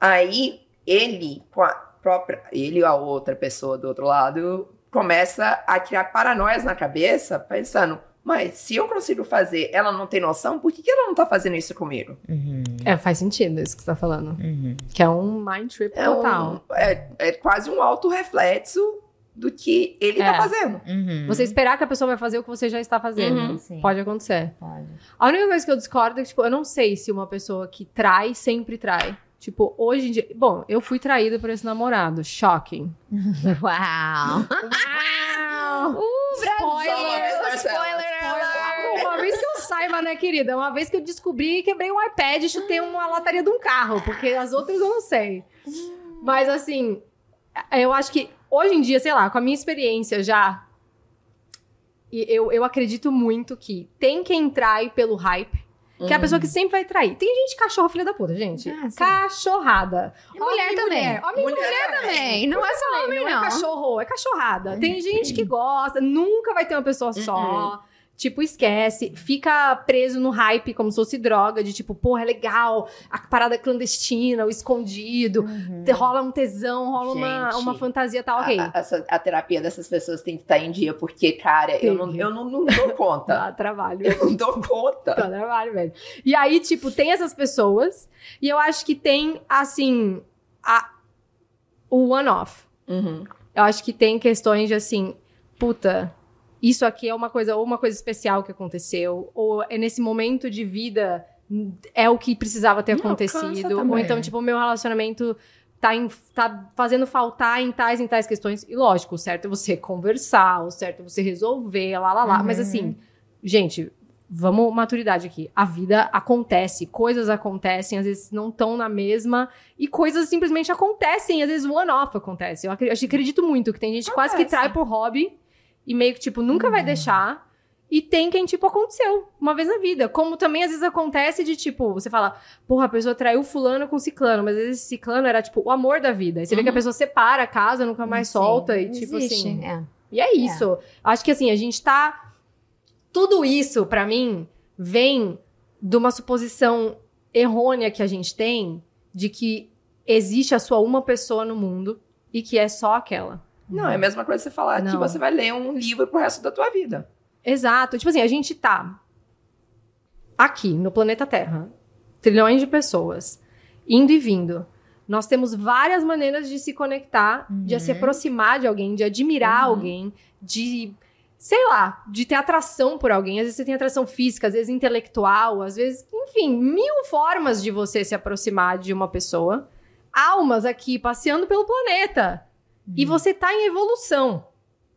Aí ele, com a própria, ele ou a outra pessoa do outro lado, começa a criar paranoias na cabeça, pensando, mas se eu consigo fazer, ela não tem noção, por que, que ela não tá fazendo isso comigo? Uhum. É, faz sentido isso que você tá falando. Uhum. Que é um mind trip É, total. um, é, é quase um autorreflexo do que ele É. tá fazendo. Uhum. Você esperar que a pessoa vai fazer o que você já está fazendo. Uhum. Sim. Pode acontecer. Pode. A única coisa que eu discordo é que, tipo, eu não sei se uma pessoa que trai sempre trai. Tipo, hoje em dia. Bom, eu fui traída por esse namorado. Shocking. Uau! Uau! Uh, Spoiler! Brasil! Spoiler! alert! Uma vez que eu saiba, né, querida? Uma vez que eu descobri, quebrei um iPad e chutei uma lataria de um carro, porque as outras eu não sei. Mas assim, eu acho que hoje em dia, sei lá, com a minha experiência já, eu, eu acredito muito que tem quem trai pelo hype. Que é a pessoa que sempre vai trair. Tem gente cachorro filha da puta, gente. Ah. Cachorrada. E mulher Homem também. mulher. Homem Mulher mulher também. Não é só homem, não. não. é cachorro, é cachorrada. Tem gente que gosta, nunca vai ter uma pessoa só. Tipo, esquece, fica preso no hype como se fosse droga, de tipo, porra, é legal, a parada clandestina, o escondido, Uhum. rola um tesão, rola uma, Gente, uma fantasia, tá ok. A, a- essa- a terapia dessas pessoas tem que estar em dia, porque, cara, eu, não, eu não, não dou conta. Dá trabalho. eu não dou conta. Dá trabalho, velho. E aí, tipo, tem essas pessoas, e eu acho que tem, assim, a, o one-off. Uhum. Eu acho que tem questões de assim, puta, isso aqui é uma coisa, ou uma coisa especial que aconteceu, ou é nesse momento de vida é o que precisava ter Não, acontecido, ou então, tipo, o meu relacionamento tá, em- tá fazendo faltar em tais em tais questões. E lógico, o certo é você conversar, o certo é você resolver, lá, lá, lá. Mas Uhum. assim, gente, vamos maturidade aqui. A vida acontece, coisas acontecem, às vezes não estão na mesma, e coisas simplesmente acontecem, às vezes one-off acontece. Eu acre- eu acredito muito que tem gente quase que Acontece. trai por hobby e meio que, tipo, nunca vai deixar. E tem quem, tipo, aconteceu uma vez na vida. Como também às vezes acontece de, tipo, você fala, porra, a pessoa traiu fulano com ciclano, mas às vezes esse ciclano era, tipo, o amor da vida. Aí você vê que a Uhum. pessoa separa, casa, nunca mais Sim, solta, e tipo existe, assim. é. E é isso. Acho que assim, a gente tá. Tudo isso, pra mim, vem de uma suposição errônea que a gente tem de que existe a sua uma pessoa no mundo e que é só aquela. Não, é a mesma coisa você falar que Não. você vai ler um livro pro resto da tua vida. Exato. Tipo assim, a gente tá aqui no planeta Terra, trilhões de pessoas, indo e vindo. Nós temos várias maneiras de se conectar, de Uhum. se aproximar de alguém, de admirar Uhum. alguém, de, sei lá, de ter atração por alguém. Às vezes você tem atração física, às vezes intelectual, às vezes, enfim, mil formas de você se aproximar de uma pessoa. Almas aqui passeando pelo planeta. E você tá em evolução.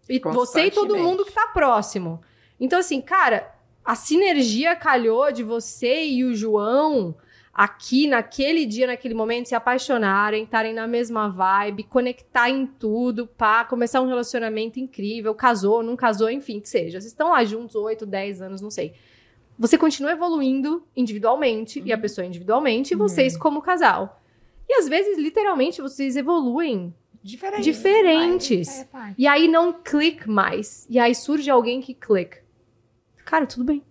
E você e todo mundo que tá próximo. Então, assim, cara, a sinergia calhou de você e o João aqui naquele dia, naquele momento, se apaixonarem, estarem na mesma vibe, conectar em tudo, pá, começar um relacionamento incrível, casou, não casou, enfim, que seja. Vocês estão lá juntos 8, 10 anos, não sei. Você continua evoluindo individualmente, e a pessoa individualmente, e vocês como casal. E às vezes, literalmente, vocês evoluem Diferente. diferentes. E aí não clique mais. E aí surge alguém que clica. Cara, tudo bem.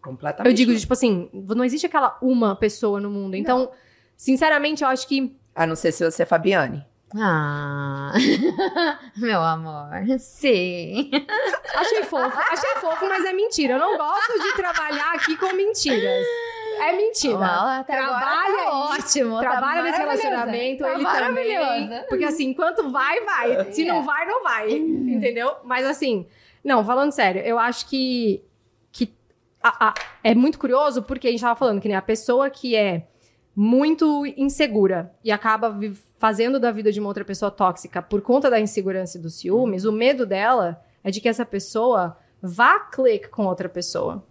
Completamente. Eu digo, tipo assim, não existe aquela uma pessoa no mundo. Então, sinceramente, eu acho que. A não ser se você é Fabiane. Ah, meu amor, sim. Achei fofo. Achei fofo, mas é mentira. Eu não gosto de trabalhar aqui com mentiras. É mentira. Até agora Trabalha tá ótimo. Trabalha tá nesse relacionamento, tá ele também. Porque assim, enquanto vai, vai. Se É. não vai, não vai. Entendeu? Mas assim, não, falando sério, eu acho que, que a- a- é muito curioso porque a gente tava falando que nem a pessoa que é muito insegura e acaba fazendo da vida de uma outra pessoa tóxica por conta da insegurança e dos ciúmes, o medo dela é de que essa pessoa vá clique com outra pessoa.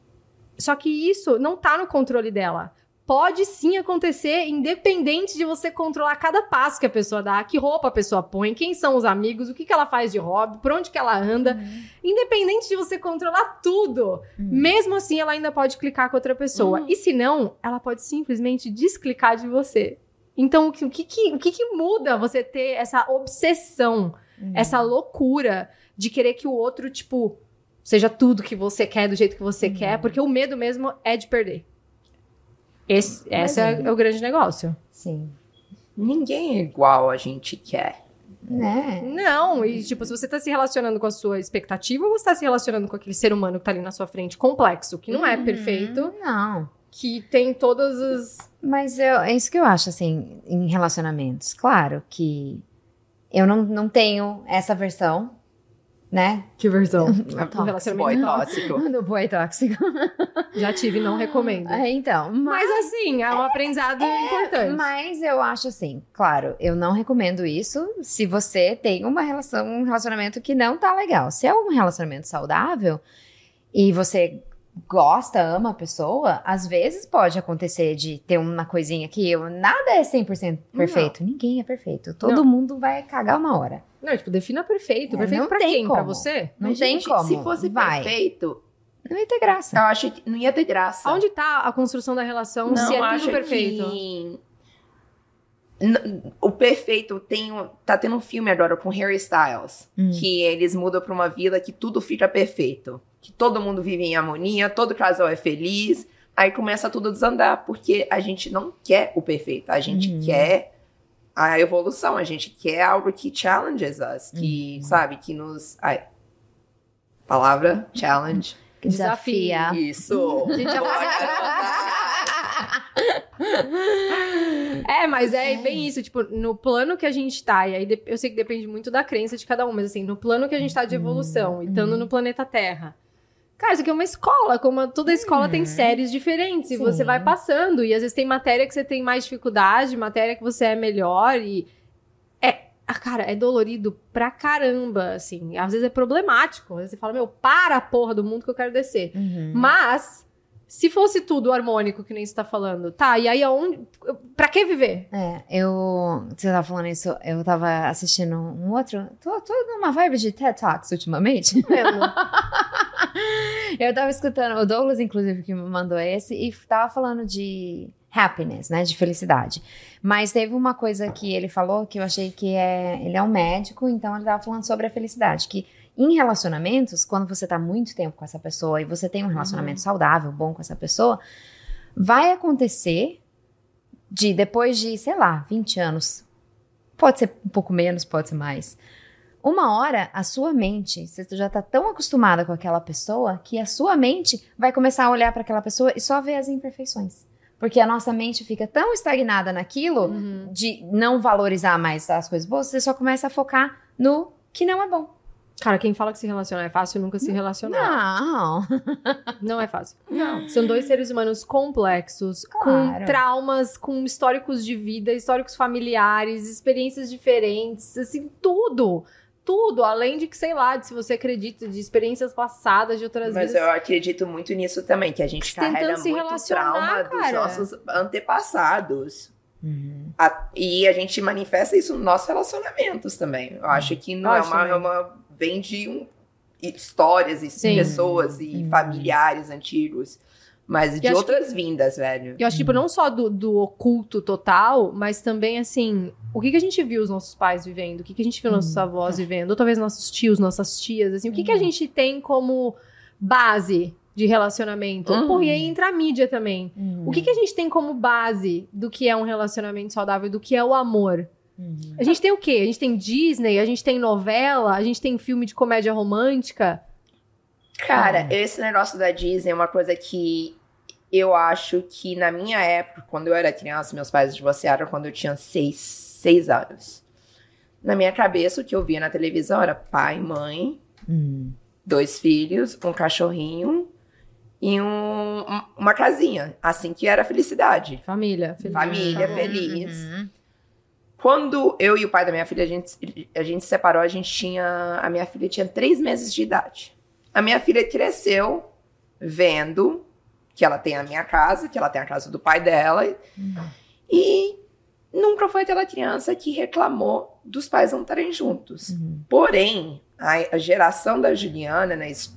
Só que isso não tá no controle dela. Pode sim acontecer, independente de você controlar cada passo que a pessoa dá, que roupa a pessoa põe, quem são os amigos, o que, que ela faz de hobby, por onde que ela anda. Independente de você controlar tudo, Hum. mesmo assim ela ainda pode clicar com outra pessoa. E se não, ela pode simplesmente desclicar de você. Então, o que, o que, o que, que muda você ter essa obsessão, Hum. essa loucura de querer que o outro, tipo, seja tudo que você quer, do jeito que você quer, porque o medo mesmo é de perder. Esse, esse é, é o grande negócio. Sim. Ninguém é igual a gente quer. Né? Não, e tipo, se você tá se relacionando com a sua expectativa, ou você tá se relacionando com aquele ser humano que tá ali na sua frente, complexo, que não é perfeito, Não. que tem todas as. Mas eu, é isso que eu acho, assim, em relacionamentos. Claro que eu não, não tenho essa versão, né? Que versão? Tóxico. Um relacionamento Boy tóxico. Do boy tóxico. Já tive, não recomendo. É, então, mas, Mas assim, é um aprendizado importante. mas eu acho assim, claro, eu não recomendo isso se você tem uma relação, um relacionamento que não tá legal. Se é um relacionamento saudável e você gosta, ama a pessoa, às vezes pode acontecer de ter uma coisinha que eu, nada é 100% perfeito. Ninguém é perfeito. Todo Não. mundo vai cagar uma hora. Não, tipo, defina perfeito. É, perfeito pra quem? Pra como. você? Não Mas, tem gente, como. Se fosse vai. perfeito, Não ia ter graça. eu acho que não ia ter graça. Onde tá a construção da relação não se é tudo perfeito? que... O perfeito tem um- tá tendo um filme agora com Harry Styles Hum. que eles mudam pra uma vila que tudo fica perfeito, que todo mundo vive em harmonia, todo casal é feliz. Aí começa tudo a desandar porque a gente não quer o perfeito, a gente Uhum. quer a evolução, a gente quer algo que challenges us, Uhum. que sabe, que nos, ai, palavra challenge. Que desafia. Isso. A gente. É, mas é bem isso, tipo, no plano que a gente tá, e aí eu sei que depende muito da crença de cada um, mas assim, no plano que a gente tá de evolução, e estando no planeta Terra. Cara, isso aqui é uma escola, como toda escola tem séries diferentes, e Sim. você vai passando, e às vezes tem matéria que você tem mais dificuldade, matéria que você é melhor, e. É. ah, Cara, é dolorido pra caramba, assim. Às vezes é problemático. Às vezes você fala, meu, para a porra do mundo que eu quero descer. Uhum. Mas, se fosse tudo harmônico, que nem você tá falando, tá, e aí aonde. Pra que viver? É, eu. Você tava falando isso, eu tava assistindo um outro. Tô, tô numa vibe de TED Talks ultimamente. eu tava escutando, o Douglas, inclusive, que me mandou esse, e tava falando de happiness, né? De felicidade. Mas teve uma coisa que ele falou que eu achei que é. Ele é um médico, então ele tava falando sobre a felicidade. Que em relacionamentos, quando você tá muito tempo com essa pessoa e você tem um relacionamento saudável, bom com essa pessoa, vai acontecer de depois de, sei lá, 20 anos, pode ser um pouco menos, pode ser mais. Uma hora, a sua mente, você já tá tão acostumada com aquela pessoa que a sua mente vai começar a olhar para aquela pessoa e só ver as imperfeições. Porque a nossa mente fica tão estagnada naquilo de não valorizar mais as coisas boas, você só começa a focar no que não é bom. Cara, quem fala que se relacionar é fácil nunca se relacionar. Não. Não é fácil. Não. São dois seres humanos complexos, com Claro. traumas, com históricos de vida, históricos familiares, experiências diferentes, assim, tudo. Tudo, além de que, sei lá, de se você acredita, de experiências passadas, de outras Mas vidas. eu acredito muito nisso também, que a gente carrega se muito relacionar, trauma dos cara. nossos antepassados. A- e a gente manifesta isso nos nossos relacionamentos também. Eu acho que não é Acho uma, também. é uma. Vem de um- histórias e Sim. pessoas e Uhum. familiares antigos. Mas de outras vindas, velho. Eu acho, tipo, não só do, do oculto total, mas também, assim, o que, que a gente viu os nossos pais vivendo? O que, que a gente viu nossos avós vivendo? Ou talvez nossos tios, nossas tias, assim. O que, que a gente tem como base de relacionamento? Uhum. Porra, e aí entra a mídia também. Uhum. O que, que a gente tem como base do que é um relacionamento saudável, do que é o amor? A gente tem o quê? A gente tem Disney, a gente tem novela, a gente tem filme de comédia romântica. Cara, esse negócio da Disney é uma coisa que eu acho que na minha época, quando eu era criança, meus pais divorciaram quando eu tinha seis, seis anos. Na minha cabeça, o que eu via na televisão era pai, mãe, Uhum. dois filhos, um cachorrinho e um- um- uma casinha. Assim que era felicidade. Família. feliz. Família feliz. Uhum. Quando eu e o pai da minha filha, a gente, a gente se separou, a gente tinha. A minha filha tinha três meses de idade. A minha filha cresceu vendo que ela tem a minha casa, que ela tem a casa do pai dela. E nunca foi aquela criança que reclamou dos pais não estarem juntos. Uhum. Porém, a, a geração da Juliana na es-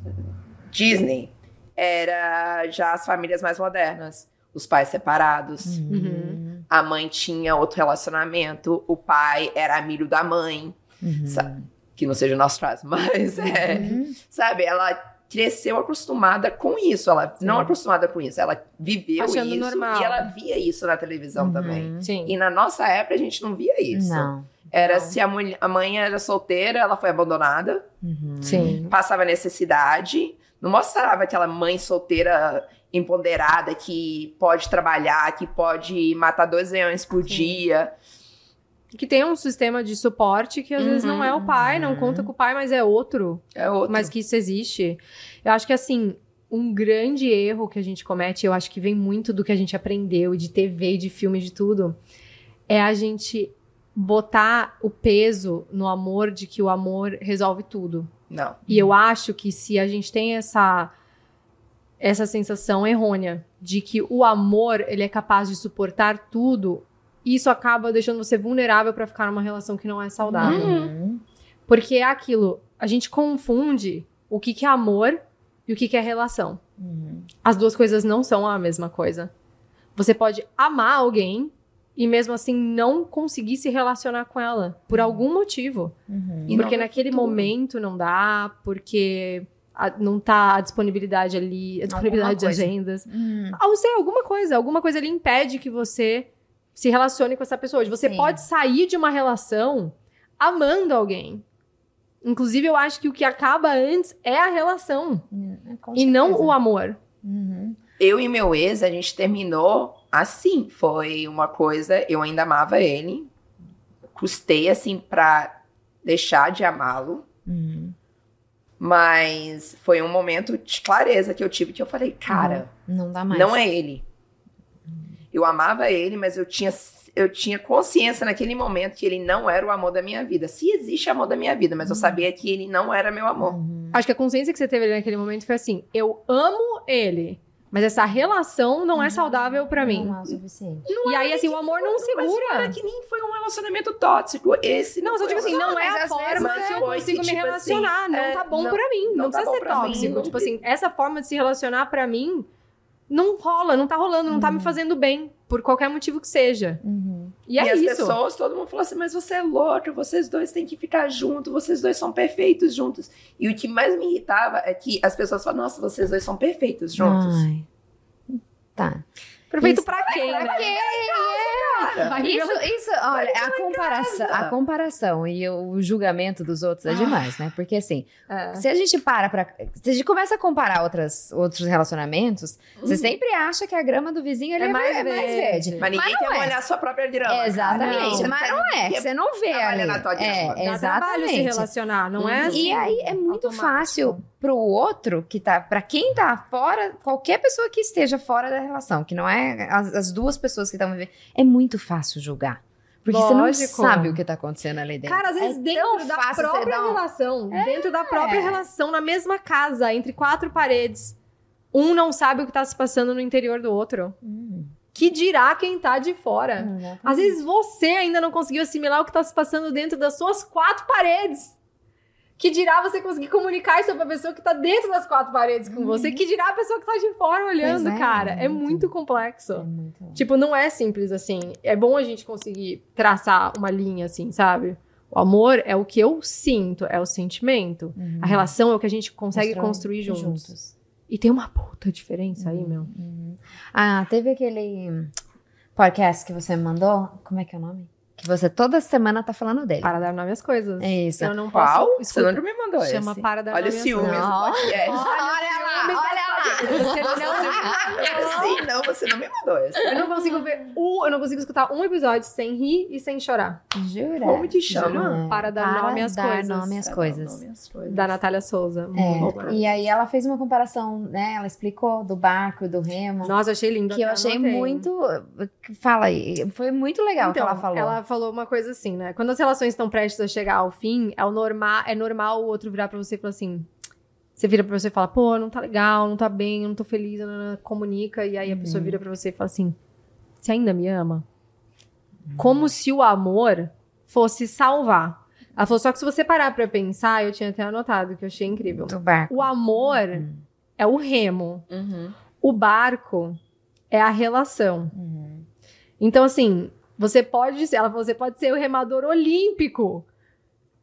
Disney era já as famílias mais modernas. Os pais separados. Uhum. A mãe tinha outro relacionamento, o pai era amigo da mãe, Uhum. que não seja o nosso caso, mas é, Uhum. sabe, ela cresceu acostumada com isso. Ela Sim. não acostumada com isso, ela viveu Achando isso normal. e ela via isso na televisão Uhum. também. Sim. E na nossa época a gente não via isso. Não. Era Não. se a, mulher, a mãe era solteira, ela foi abandonada, Uhum. Sim. passava necessidade, não mostrava aquela mãe solteira empoderada que pode trabalhar, que pode matar dois leões por Sim. dia. Que tem um sistema de suporte que às vezes não é o pai, não Uhum. conta com o pai, mas é outro. É outro. Mas que isso existe. Eu acho que assim, um grande erro que a gente comete, eu acho que vem muito do que a gente aprendeu de TV, de filme, de tudo, é a gente botar o peso no amor de que o amor resolve tudo. Não. E eu acho que se a gente tem essa essa sensação errônea de que o amor ele é capaz de suportar tudo, isso acaba deixando você vulnerável pra ficar numa relação que não é saudável. Uhum. Porque é aquilo, a gente confunde o que, que é amor e o que, que é relação. Uhum. As duas coisas não são a mesma coisa. Você pode amar alguém e mesmo assim não conseguir se relacionar com ela por algum motivo. Uhum. Porque naquele tudo. momento não dá, porque a- não tá a disponibilidade ali, a disponibilidade de coisa. agendas. Uhum. Ah, sei, alguma coisa, alguma coisa ali impede que você se relacione com essa pessoa. Você Sim. pode sair de uma relação amando alguém. Inclusive, eu acho que o que acaba antes é a relação É, com e não o amor. Uhum. Eu e meu ex, a gente terminou assim. Foi uma coisa, eu ainda amava ele. Custei assim pra deixar de amá-lo. Uhum. Mas foi um momento de clareza que eu tive que eu falei, cara, Não dá mais. não é ele. Eu amava ele, mas eu tinha, eu tinha consciência naquele momento que ele não era o amor da minha vida. Se existe amor da minha vida, mas eu sabia que ele não era meu amor. Uhum. Acho que a consciência que você teve naquele momento foi assim: eu amo ele, mas essa relação não é saudável pra mim. Não é o suficiente. E aí, assim, o amor não Mas não segura. era que nem foi um relacionamento tóxico. Esse Não, não, só digo assim, não é a forma que eu foi consigo me tipo relacionar. assim, não é, tá bom não- pra mim. Não, não tá precisa ser tóxico. não tipo assim, essa forma de se relacionar pra mim não rola, não tá rolando, não tá me fazendo bem. Por qualquer motivo que seja. Uhum. E é as isso. pessoas, todo mundo falou assim, mas você é louca, vocês dois têm que ficar juntos, vocês dois são perfeitos juntos. E o que mais me irritava é que as pessoas falam, nossa, vocês dois são perfeitos juntos. Ai. Tá. Perfeito Isso. pra quem, né? Isso, isso, olha, a comparação, a comparação e o julgamento dos outros é demais, né? Porque assim, É. se a gente para pra. Se a gente começa a comparar outras, outros relacionamentos, você sempre acha que a grama do vizinho ele É é, mais é mais verde. verde. mas ninguém não quer é. molhar a sua própria grama. Exatamente. Não. Mas não é. Você não vê Trabalha ali. na tua grama. É, Dá trabalho se exatamente. relacionar, não é Uhum. assim. E aí é muito automático. fácil pro outro que tá, para quem tá fora, qualquer pessoa que esteja fora da relação, que não é as, as duas pessoas que estão vivendo, é muito fácil julgar. Porque Lógico. você não sabe o que tá acontecendo ali dentro. Cara, às vezes é dentro da própria um- relação, dentro da própria relação, na mesma casa, entre quatro paredes, um não sabe o que tá se passando no interior do outro. Hum, Que dirá quem tá de fora? exatamente. Às vezes você ainda não conseguiu assimilar o que tá se passando dentro das suas quatro paredes. Que dirá você conseguir comunicar isso pra pessoa que tá dentro das quatro paredes com você? Que dirá a pessoa que tá de fora olhando, é, cara? É muito. muito complexo. É muito... Tipo, não é simples assim. É bom a gente conseguir traçar uma linha assim, sabe? O amor é o que eu sinto, é o sentimento. Uhum. A relação é o que a gente consegue Constrói construir juntos. E tem uma puta diferença aí, meu. Uhum. Ah, teve aquele podcast que você me mandou. Como é que é o nome? Que você toda semana tá falando dele. Para dar nome às coisas. É isso. Eu não Qual? posso. Você escutar- nunca me mandou Chama esse. Para dar Olha o nome do podcast. Olha lá, olha lá. Você não Sim, não, você não me mandou esse. Eu não consigo ver um, eu não consigo escutar um episódio sem rir e sem chorar. Jura? Como que chama? Jura? Para dar nome às dar coisas. nome às coisas. nome às coisas. Da Natália Souza. É, e aí ela fez uma comparação, né? Ela explicou do barco e do remo. Nossa, achei lindo. que eu achei anotei. muito. Fala aí. Foi muito legal o Então, que ela falou. Ela falou uma coisa assim, né? Quando as relações estão prestes a chegar ao fim, é, o normal, é normal o outro virar pra você e falar assim. Você vira pra você e fala, pô, não tá legal, não tá bem, não tô feliz, nanana, comunica. E aí a Uhum. pessoa vira pra você e fala assim: Você ainda me ama? Como se o amor fosse salvar. Ela falou, só que se você parar pra pensar, eu tinha até anotado, que eu achei incrível. Do barco. O amor Uhum. é o remo. Uhum. O barco é a relação. Uhum. Então, assim, você pode ser, ela falou, você pode ser o remador olímpico.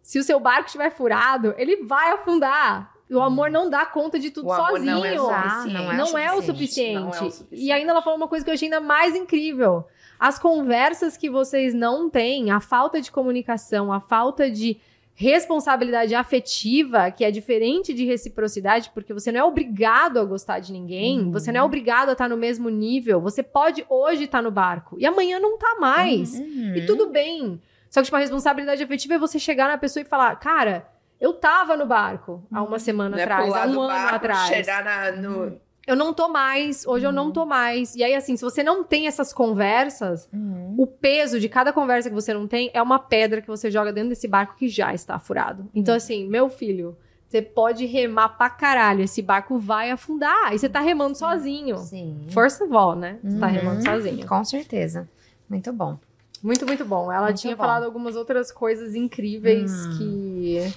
Se o seu barco estiver furado, ele vai afundar. O amor não dá conta de tudo O amor sozinho. não é o Ah, suficiente. não não é o Não é o suficiente. E ainda ela falou uma coisa que eu achei ainda mais incrível. As conversas que vocês não têm, a falta de comunicação, a falta de responsabilidade afetiva, que é diferente de reciprocidade, porque você não é obrigado a gostar de ninguém, Uhum. você não é obrigado a estar no mesmo nível. Você pode hoje estar no barco e amanhã não tá mais. Uhum. E tudo bem. Só que, tipo, a responsabilidade afetiva é você chegar na pessoa e falar, cara, eu tava no barco há uma semana Não é atrás, pular há um ano barco, atrás. chegar na- no... Eu não tô mais, hoje eu não tô mais. E aí, assim, se você não tem essas conversas, Uhum. o peso de cada conversa que você não tem é uma pedra que você joga dentro desse barco que já está furado. Então, assim, meu filho, você pode remar pra caralho, esse barco vai afundar. E você tá remando sozinho. Sim. First of all, né? Você tá Uhum. remando sozinho. Com certeza. Muito bom. Muito, muito bom. Ela Muito tinha bom. falado algumas outras coisas incríveis Hum. que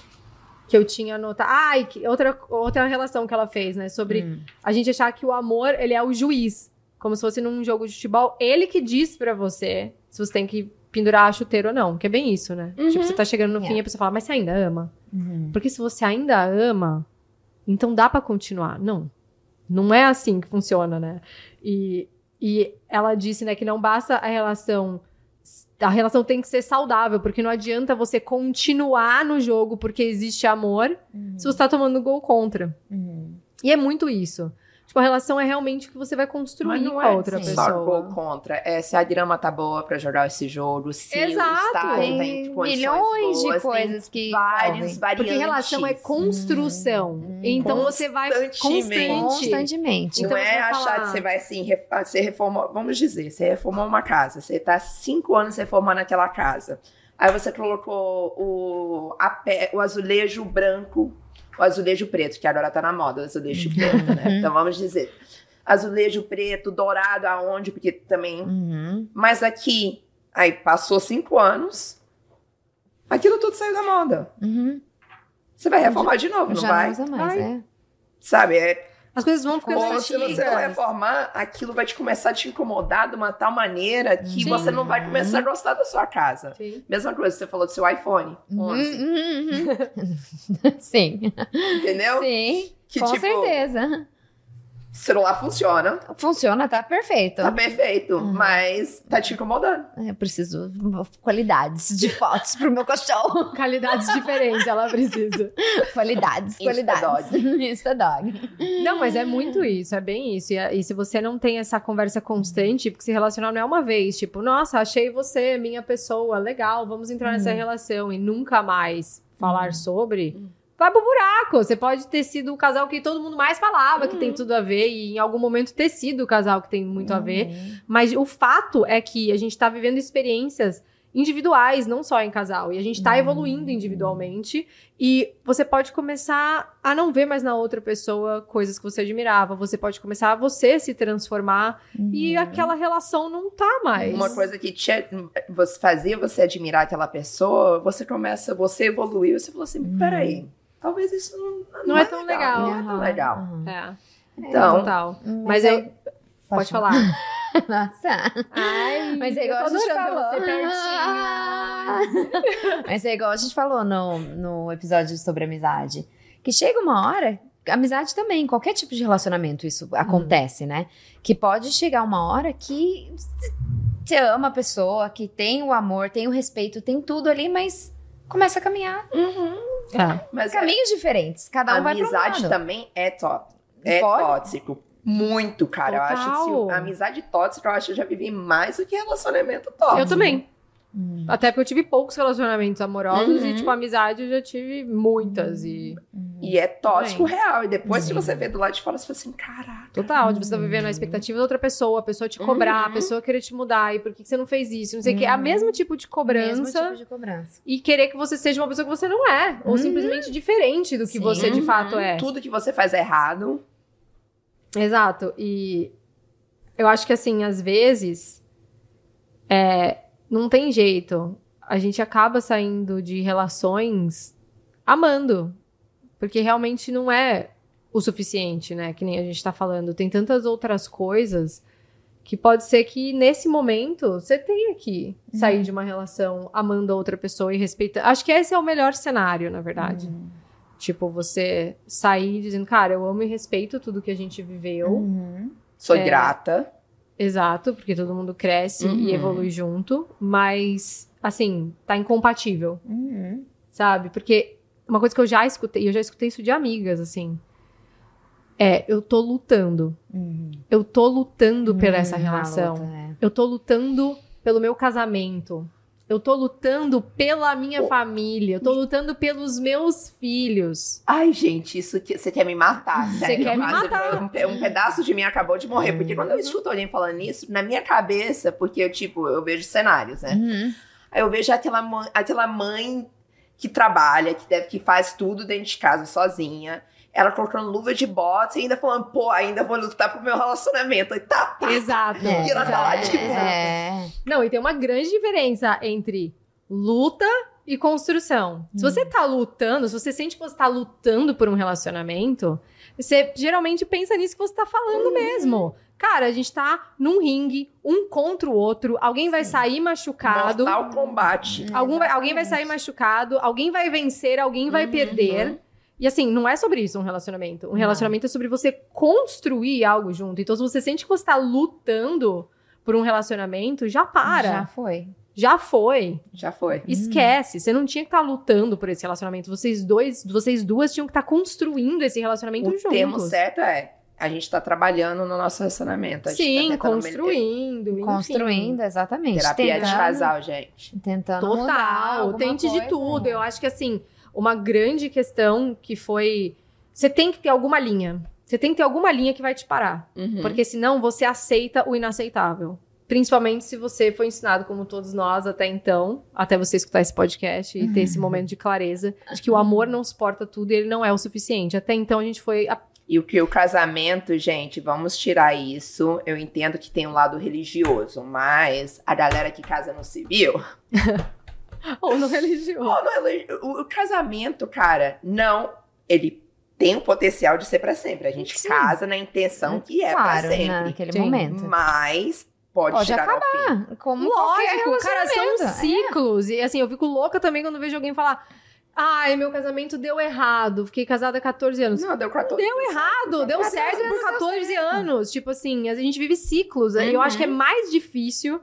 que eu tinha anotado. Ah, e que- outra, outra relação que ela fez, né? Sobre Hum. a gente achar que o amor, ele é o juiz. Como se fosse num jogo de futebol. Ele que diz pra você se você tem que pendurar a chuteira ou não. Que é bem isso, né? Uhum. Tipo, você tá chegando no fim e a pessoa fala, mas você ainda ama? Uhum. Porque se você ainda ama, então dá pra continuar. Não. Não é assim que funciona, né? E, e ela disse, né, que não basta a relação. A relação tem que ser saudável, porque não adianta você continuar no jogo porque existe amor Uhum. se você tá tomando gol contra. Uhum. E é muito isso. Tipo, a relação é realmente o que você vai construir Mas não com é a outra sim. só pessoa. gol contra. É se a grama tá boa pra jogar esse jogo, se Exato. o Tem tem condições milhões de boas, tem coisas que vários variantes. Porque relação é construção. Hum. Então você vai Constantemente. constante. Constantemente. Não Então é achar falar- que você vai assim, re- você reformar, vamos dizer, você reformou uma casa, você tá cinco anos reformando aquela casa. Aí você colocou o, a pé- o azulejo branco, o azulejo preto, que agora tá na moda, o azulejo preto, né? Então vamos dizer, azulejo preto, dourado aonde, porque também... Uhum. Mas aqui, aí passou cinco anos, aquilo tudo saiu da moda. Uhum. Você vai reformar de novo, não Já vai? não usa mais, Vai. é. Sabe, é As coisas vão ficando ou se você não reformar, aquilo vai te começar a te incomodar de uma tal maneira que Sim. você não vai começar a gostar da sua casa. Sim. Mesma coisa, você falou do seu iPhone Uhum, 11, uhum, uhum. Sim. entendeu? Sim. Que com tipo, certeza. O celular funciona, Funciona, tá perfeito. tá perfeito, Uhum. mas tá te incomodando. Eu preciso de qualidades de fotos pro meu cachorro. Qualidades diferentes ela precisa. Qualidades, Insta qualidades. Insta dog. Não, mas é muito isso, é bem isso. E, e se você não tem essa conversa constante, porque se relacionar não é uma vez, tipo, nossa, achei você, minha pessoa, legal, vamos entrar nessa relação e nunca mais falar sobre, vai pro buraco. Você pode ter sido o casal que todo mundo mais falava que tem tudo a ver e em algum momento ter sido o casal que tem muito a ver. Uhum. Mas o fato é que a gente tá vivendo experiências individuais, não só em casal. E a gente tá evoluindo individualmente. E você pode começar a não ver mais na outra pessoa coisas que você admirava. Você pode começar a você se transformar. E Uhum. aquela relação não tá mais. Uma coisa que te, você fazia você admirar aquela pessoa, você começa, você evoluiu, você falou assim, peraí, talvez isso não, Não é tão legal. Não é tão legal. Uhum. É, Então, total. Mas, Mas é- eu. Pode falar. Nossa. Ai, Mas é eu igual a gente falou. você pertinho. Mas é igual a gente falou no, no episódio sobre amizade. Que chega uma hora, amizade também, qualquer tipo de relacionamento isso acontece, né? Que pode chegar uma hora que você ama a pessoa, que tem o amor, tem o respeito, tem tudo ali, mas começa a caminhar É. mas caminhos diferentes. Cada um vai um amizade também é, tó é Pode? tóxico. Muito, cara. Eu acho que Total. amizade tóxica, eu acho que eu já vivi mais do que relacionamento tóxico. Eu também. Hum. Até porque eu tive poucos relacionamentos amorosos Uhum. e, tipo, amizade eu já tive muitas. E. E é tóxico Também. real. E depois que você vê do lado de fora, você fala assim, caraca. Total, de você tá vivendo a expectativa da outra pessoa, a pessoa te cobrar, a Uhum. pessoa querer te mudar, e por que, que você não fez isso? Não sei o que. É o Uhum. mesmo tipo de cobrança Mesmo tipo de cobrança. e querer que você seja uma pessoa que você não é. Ou Uhum. simplesmente diferente do que Sim. você de fato Uhum. é. Tudo que você faz errado. Exato. E eu acho que assim, às vezes, é, não tem jeito. A gente acaba saindo de relações amando. Porque realmente não é o suficiente, né? Que nem a gente tá falando. Tem tantas outras coisas que pode ser que nesse momento você tenha que sair Uhum. de uma relação amando a outra pessoa e respeitando. Acho que esse é o melhor cenário, na verdade. Uhum. Tipo, você sair dizendo, cara, eu amo e respeito tudo que a gente viveu. Uhum. Sou É. grata. Exato, porque todo mundo cresce Uhum. e evolui junto, mas assim, tá incompatível, Uhum. sabe? Porque uma coisa que eu já escutei, eu já escutei isso de amigas, assim, é, eu tô lutando. Uhum. Eu tô lutando por essa Hum, relação. luta, é. Eu tô lutando pelo meu casamento. Eu tô lutando pela minha família. Eu tô lutando pelos meus filhos. Ai, gente, isso que você quer me matar. Você quer me matar. Um, um pedaço de mim acabou de morrer. Porque quando eu escuto alguém falando isso, na minha cabeça, porque eu, tipo, eu vejo cenários, né? Uhum. Aí eu vejo aquela mãe, aquela mãe que trabalha, que deve que faz tudo dentro de casa sozinha. Ela colocando luva de botas e ainda falando, pô, ainda vou lutar pro meu relacionamento. E tá, tá. Exato. E ela tá lá, exato. tipo, É. Não, e tem uma grande diferença entre luta e construção. Se você tá lutando, se você sente que você tá lutando por um relacionamento, você geralmente pensa nisso que você tá falando mesmo. Cara, a gente tá num ringue, um contra o outro, alguém vai sair machucado. Mortal combate. Algum vai- alguém vai sair machucado, alguém vai vencer, alguém vai Uhum. perder. E assim, não é sobre isso um relacionamento. Um Não. relacionamento é sobre você construir algo junto. Então, se você sente que você tá lutando por um relacionamento, já para. Já Já, foi. foi. Já foi. Esquece. Você não tinha que estar lutando por esse relacionamento. Vocês dois, vocês duas tinham que estar construindo esse relacionamento O juntos. termo certo é, a gente tá trabalhando no nosso relacionamento. A gente Sim, tá construindo. enfim. Construindo, exatamente. Terapia de Tentando- casal, gente. Tentando Total, tente de coisa. tudo. Eu acho que assim, uma grande questão que foi. Você tem que ter alguma linha. Você tem que ter alguma linha que vai te parar. Uhum. Porque senão você aceita o inaceitável. Principalmente se você foi ensinado, como todos nós até então, até você escutar esse podcast e ter esse momento de clareza, de que o amor não suporta tudo e ele não é o suficiente. Até então a gente foi. a- E o que o casamento, gente, vamos tirar isso. Eu entendo que tem um lado religioso, mas a galera que casa no civil. Ou no religioso. Oh, não, ele- o, o casamento, cara, não. Ele tem o potencial de ser pra sempre. A gente Sim. casa na intenção que é claro, pra sempre. naquele Sim. momento. Mas pode, Pode. Ah, Como Lógico, cara, são. É. ciclos. E assim, eu fico louca também quando vejo alguém falar: Ai, meu casamento deu errado. Fiquei casada há 14 anos. Não, deu 14. Deu errado, deu 14 certo por anos deu 14 anos. Tipo assim, a gente vive ciclos. E eu Uhum. acho que é mais difícil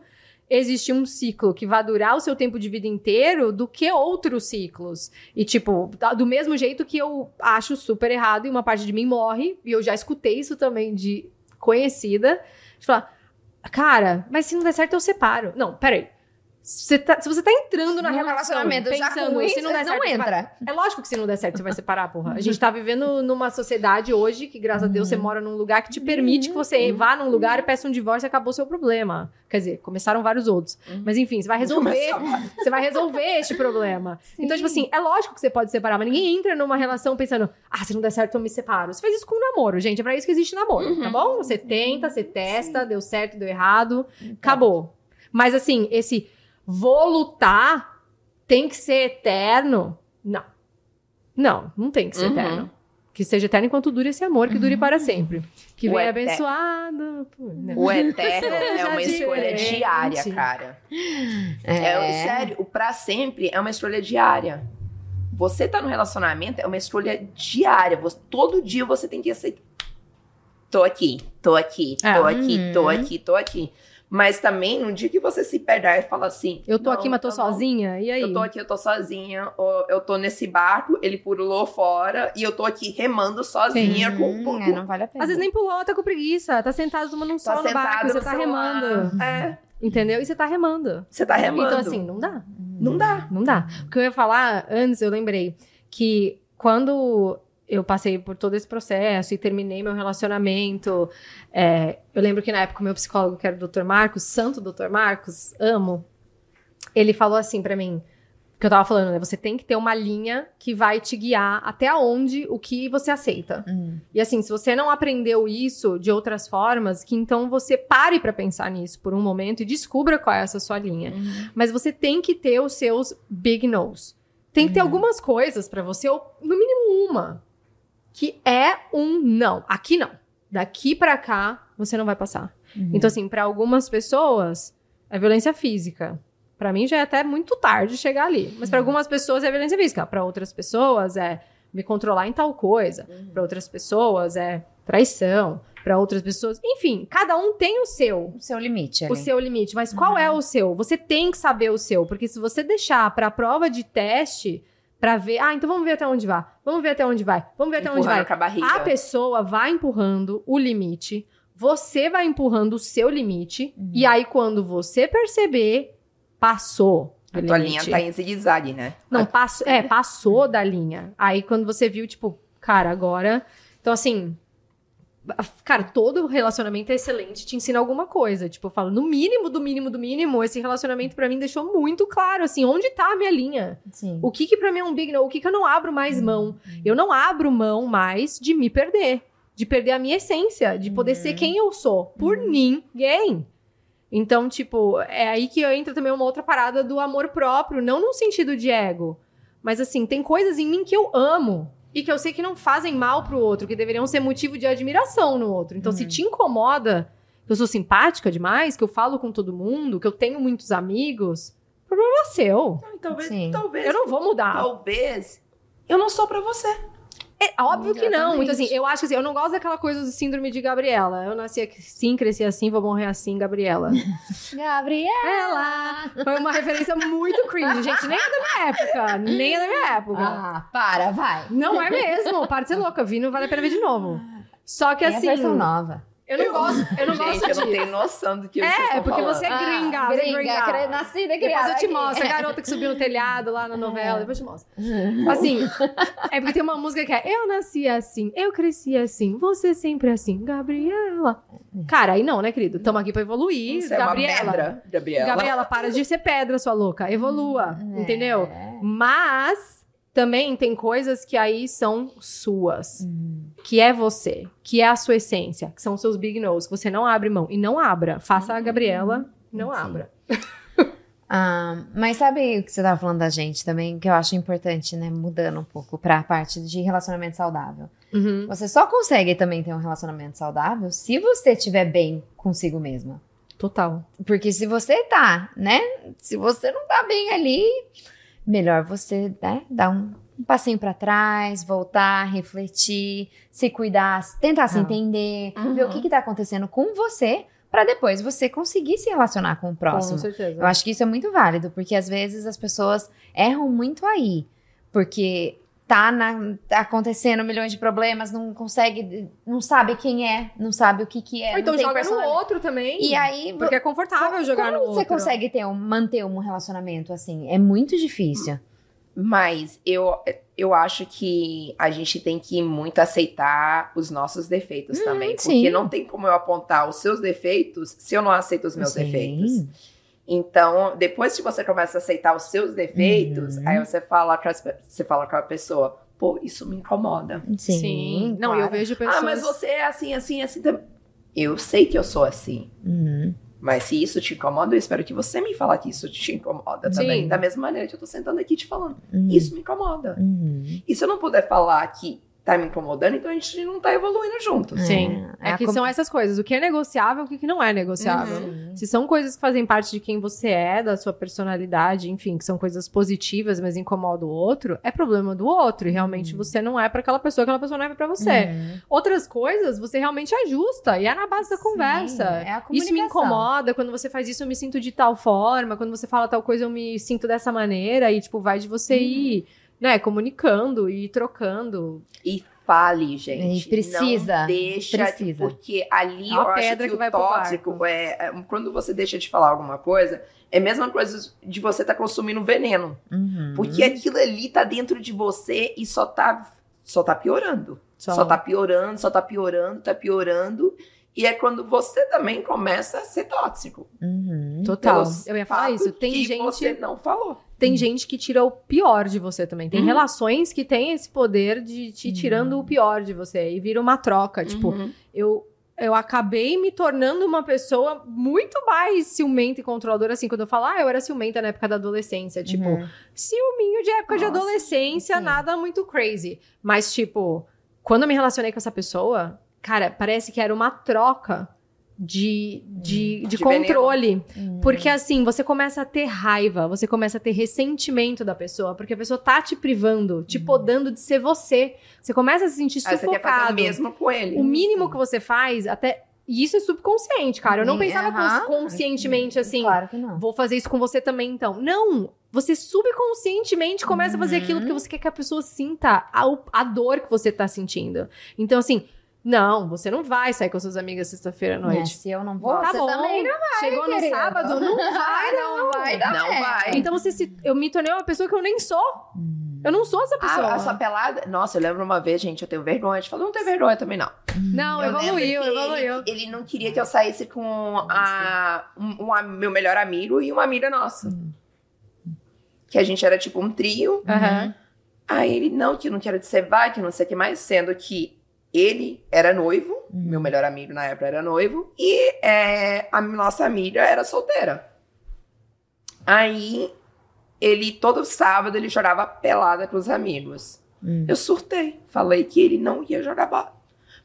existir um ciclo que vá durar o seu tempo de vida inteiro do que outros ciclos. E, tipo, da- do mesmo jeito que eu acho super errado e uma parte de mim morre, e eu já escutei isso também de conhecida, de falar, cara, mas se não der certo eu separo. Não, peraí. Você tá- se você tá entrando na No relação relacionamento pensando, ruim, se não der não certo, você vai- entra. é lógico que se não der certo, você vai separar, porra. A gente tá vivendo numa sociedade hoje que, graças a Deus, você mora num lugar que te permite que você vá num lugar e peça um divórcio e acabou o seu problema. Quer dizer, começaram vários outros. Mas enfim, você vai resolver. você vai resolver este problema. Então, tipo assim, é lógico que você pode separar, mas ninguém entra numa relação pensando, ah, se não der certo, eu me separo. Você faz isso com o namoro, gente. É pra isso que existe namoro, tá bom? Você tenta, você testa, deu certo, deu errado, acabou. Mas assim, esse vou lutar tem que ser eterno? Não. Não, não tem que ser Uhum. eterno. Que seja eterno enquanto dure esse amor, que dure para sempre. Que O venha abençoado. por- né? O eterno é uma escolha diferente. diária, cara. É, sério, o pra sempre é uma escolha diária. Você tá no relacionamento é uma escolha diária. Você- todo dia você tem que aceitar. Tô aqui, tô aqui, tô É. aqui, tô Uhum. aqui, tô aqui. Mas também, no dia que você se perder e fala assim: Eu tô "Não, aqui, mas tô tá bom. sozinha. E aí? Eu tô aqui, eu tô sozinha, ou eu tô nesse barco, ele pulou fora e eu tô aqui remando sozinha com Hum, com- é, não vale a pena. Às vezes nem pulou, tá com preguiça. Tá sentado tomando um Tá sol no barco, você tá celular. remando. É, Entendeu? E você tá remando. você tá remando. Então, assim, não dá. não dá. Não dá. O que eu ia falar antes, eu lembrei que quando eu passei por todo esse processo e terminei meu relacionamento, é, eu lembro que na época o meu psicólogo, que era o Dr. Marcos, santo Dr. Marcos, amo, ele falou assim pra mim, que eu tava falando, né? Você tem que ter uma linha que vai te guiar até onde o que você aceita. Hum. E assim, se você não aprendeu isso de outras formas, que então você pare pra pensar nisso por um momento e descubra qual é essa sua linha. Mas você tem que ter os seus big no's. Tem que ter algumas coisas pra você, ou no mínimo uma, que é um não. Aqui não. Daqui pra cá, você não vai passar. Então, assim, pra algumas pessoas, é violência física. Pra mim já é até muito tarde chegar ali. Mas pra algumas pessoas é violência física. Pra outras pessoas é me controlar em tal coisa. Para outras pessoas é traição, para outras pessoas, enfim, cada um tem o seu, O seu limite ali. o seu limite, mas qual é o seu? Você tem que saber o seu, porque se você deixar para prova de teste para ver, ah, então vamos ver até onde vai. Vamos ver até onde vai. Vamos ver até onde vai. Empurrando a barriga. A pessoa vai empurrando o limite, você vai empurrando o seu limite, Uhum. e aí quando você perceber, passou. A tua limite. linha tá em zigue-zague, né? Não, passou, é, passou da linha. Aí quando você viu, tipo, cara, agora. Então, assim. Cara, todo relacionamento é excelente, te ensina alguma coisa. Tipo, eu falo, no mínimo, do mínimo, do mínimo, esse relacionamento pra mim deixou muito claro, assim, onde tá a minha linha. Sim. O que que pra mim é um big no? O que que eu não abro mais mão? Eu não abro mão mais de me perder. De perder a minha essência, de poder ser quem eu sou. Por ninguém. Então, tipo, é aí que entra também uma outra parada do amor próprio. Não no sentido de ego. Mas assim, tem coisas em mim que eu amo. E que eu sei que não fazem mal pro outro. Que deveriam ser motivo de admiração no outro. Então, se te incomoda, que eu sou simpática demais, que eu falo com todo mundo, que eu tenho muitos amigos, problema é seu. Não, Talvez, Sim. talvez, Eu não vou mudar. talvez eu não sou pra você. É óbvio que não. Muito assim, eu acho que assim, eu não gosto daquela coisa do síndrome de Gabriela. Eu nasci assim, cresci assim, vou morrer assim, Gabriela. Gabriela! Ela foi uma referência muito cringe, gente. Nem é da minha época. Nem é da minha época. Ah, para, vai. Não é mesmo. Para de ser louca. Vi, não vale a pena ver de novo. Só que assim. a versão nova. Eu não gosto. Eu não Gente, gosto eu não tenho noção do que vocês É, porque falando. você é gringa, você é gringa, gringa. cre- nascida e Depois criada eu te aqui. mostro. A garota que subiu no telhado lá na novela. Depois eu te mostro. Assim, é porque tem uma música que é Eu nasci assim, eu cresci assim, você sempre assim, Gabriela. Cara, aí não, né, querido? Tamo aqui pra evoluir. Você é uma Gabriela. pedra, Gabriela. Gabriela, para de ser pedra, sua louca. Evolua, É. entendeu? Mas também tem coisas que aí são suas. Hum. Que é você, que é a sua essência, que são os seus big no's, que você não abre mão. E não abra. Faça a Gabriela, não Sim. abra. Ah, mas sabe o que você tava falando da gente também, que eu acho importante, né? Mudando um pouco pra parte de relacionamento saudável. Uhum. Você só consegue também ter um relacionamento saudável se você estiver bem consigo mesma. Total. Porque se você tá, né? Se você não tá bem ali, melhor você né, dar um, um passinho pra trás, voltar, refletir, se cuidar, tentar se Ah. entender, Uhum. ver o que, que tá acontecendo com você, pra depois você conseguir se relacionar com o próximo. Com certeza. Eu acho que isso é muito válido, porque às vezes as pessoas erram muito aí. Porque tá, na- tá acontecendo milhões de problemas, não consegue, não sabe quem é, não sabe o que que é. Ou então joga no outro também. E aí, Porque é confortável co- jogar como no você outro. consegue ter um, manter um relacionamento assim? É muito difícil. Mas eu, eu acho que a gente tem que muito aceitar os nossos defeitos também. Porque sim. não tem como eu apontar os seus defeitos se eu não aceito os meus Sim. defeitos. Então, depois que você começa a aceitar os seus defeitos, Uhum. aí você fala, com você fala com a pessoa, pô, isso me incomoda. Sim. Não, claro. eu vejo pessoas. Ah, mas você é assim, assim, assim também. Eu sei que eu sou assim. Uhum. Mas se isso te incomoda, eu espero que você me fale que isso te incomoda também. Sim. Da mesma maneira que eu tô sentando aqui te falando. Uhum. Isso me incomoda. Uhum. E se eu não puder falar que tá me incomodando, então a gente não tá evoluindo juntos. Sim. É, É, a que com- são essas coisas. O que é negociável e o que não é negociável. Uhum. Se são coisas que fazem parte de quem você é, da sua personalidade, enfim, que são coisas positivas, mas incomodam o outro, é problema do outro. E realmente você não é pra aquela pessoa, aquela pessoa não é pra você. Uhum. Outras coisas você realmente ajusta. E é na base da Sim, conversa. é a Isso me incomoda. Quando você faz isso, eu me sinto de tal forma. Quando você fala tal coisa, eu me sinto dessa maneira. E, tipo, vai de você Uhum. ir, né, comunicando e trocando. E fale, gente. E precisa, Não deixa, precisa. porque ali É uma eu acho pedra que, que o tóxico é, é quando você deixa de falar alguma coisa, é a mesma coisa de você estar consumindo veneno. Uhum. Porque aquilo ali tá dentro de você e só tá, só tá piorando. Só. Só. tá piorando, só tá piorando, tá piorando. E é quando você também começa a ser tóxico. Uhum. Total. Eu ia falar isso. Tem que gente. você não falou. Tem gente que tira o pior de você também. Tem Uhum. relações que têm esse poder de te tirando o pior de você. E vira uma troca. Tipo, Uhum. eu, eu acabei me tornando uma pessoa muito mais ciumenta e controladora. Assim, quando eu falo, ah, eu era ciumenta na época da adolescência. Tipo, Uhum. ciúminho de época de Nossa, adolescência, sim. nada muito crazy. Mas, tipo, quando eu me relacionei com essa pessoa, cara, parece que era uma troca de, de, de, De controle. Hum. Porque assim, você começa a ter raiva, você começa a ter ressentimento da pessoa, porque a pessoa tá te privando, te podando de ser você. Você começa a se sentir Aí você quer fazer o sufocado. mesmo com ele. O mínimo que você faz, até. E isso é subconsciente, cara. Eu não pensava cons- conscientemente assim. Claro que não. Vou fazer isso com você também, então. Não! Você subconscientemente começa a fazer Uhum. aquilo porque você quer que a pessoa sinta a, a dor que você tá sentindo. Então, assim, não, você não vai sair com suas amigas sexta-feira à É, noite. se eu não vou, Tá você bom. também não Chegou no sábado, não vai, não. vai dar Não certo. vai. Então você se, eu me tornei uma pessoa que eu nem sou. Eu não sou essa pessoa. Ah, a sua pelada. Nossa, eu lembro uma vez, gente, eu tenho vergonha. de falar, não tenho vergonha também, não. Não, Eu evoluiu, evoluiu. Ele, ele não queria que eu saísse com a, um, um meu melhor amigo e uma amiga nossa. Que a gente era tipo um trio. Aham. Aí ele, não, que eu não quero que você vá, que não sei o que mais. Sendo que ele era noivo, meu melhor amigo na época era noivo, e é, a nossa amiga era solteira. Aí ele, todo sábado, ele jogava pelada com os amigos. Hum. Eu surtei. Falei que ele não ia jogar bola.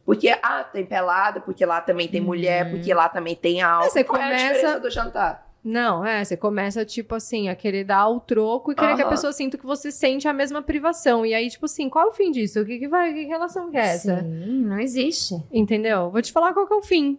Porque, ah, tem pelada, porque lá também tem mulher, porque lá também tem álcool. Hum. Você Qual é a começa- diferença do jantar? Não, é, você começa, tipo assim, a querer dar o troco e querer que a pessoa sinta que você sente a mesma privação. E aí, tipo assim, qual é o fim disso? O que, que vai, que relação que é essa? Sim, não existe. Entendeu? Vou te falar qual que é o fim.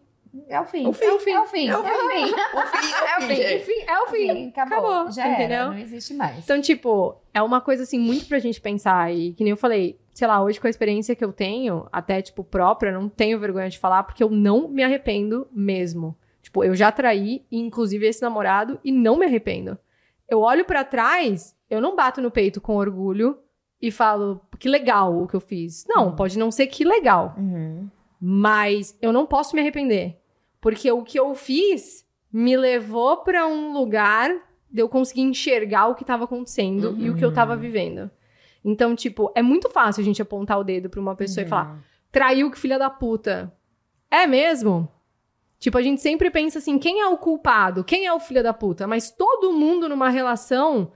É o fim. O fim. É o fim. É o fim. É o fim. É o fim. É o fim. O fim é o fim. Acabou. Acabou, Já entendeu? era. Não existe mais. Então, tipo, é uma coisa assim muito pra gente pensar. E que nem eu falei, sei lá, hoje com a experiência que eu tenho, até, tipo, própria, não tenho vergonha de falar, porque eu não me arrependo mesmo. Tipo, eu já traí, inclusive, esse namorado, e não me arrependo. Eu olho pra trás, eu não bato no peito com orgulho e falo, que legal o que eu fiz. Não, Uhum. pode não ser que legal. Uhum. Mas eu não posso me arrepender. Porque o que eu fiz me levou pra um lugar de eu conseguir enxergar o que tava acontecendo e o que eu tava vivendo. Então, tipo, é muito fácil a gente apontar o dedo pra uma pessoa e falar: traiu que filha da puta. É mesmo? Tipo, a gente sempre pensa assim: quem é o culpado? Quem é o filho da puta? Mas todo mundo numa relação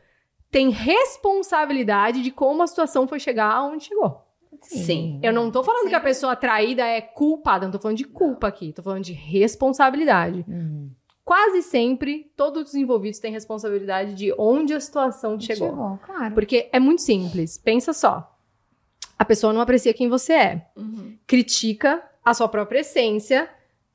tem responsabilidade de como a situação foi chegar aonde chegou. Sim. Eu não tô falando que a pessoa traída é culpada, não tô falando de culpa aqui, tô falando de responsabilidade. Uhum. Quase sempre, todos os envolvidos têm responsabilidade de onde a situação chegou. Chegou, claro. Porque é muito simples. Pensa só. A pessoa não aprecia quem você é. Critica a sua própria essência,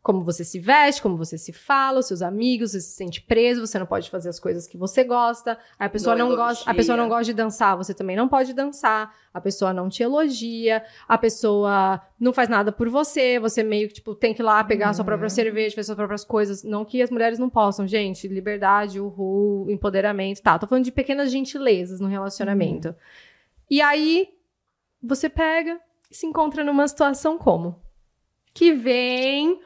como você se veste, como você se fala, os seus amigos, você se sente preso, você não pode fazer as coisas que você gosta. A pessoa Não não, gosta, a pessoa não gosta de dançar, você também não pode dançar. A pessoa não te elogia, a pessoa não faz nada por você, você meio que tipo tem que ir lá pegar a sua própria cerveja, fazer suas próprias coisas. Não que as mulheres não possam, gente, liberdade, uhul, empoderamento, tá. Tô falando de pequenas gentilezas no relacionamento. E aí você pega e se encontra numa situação como que vem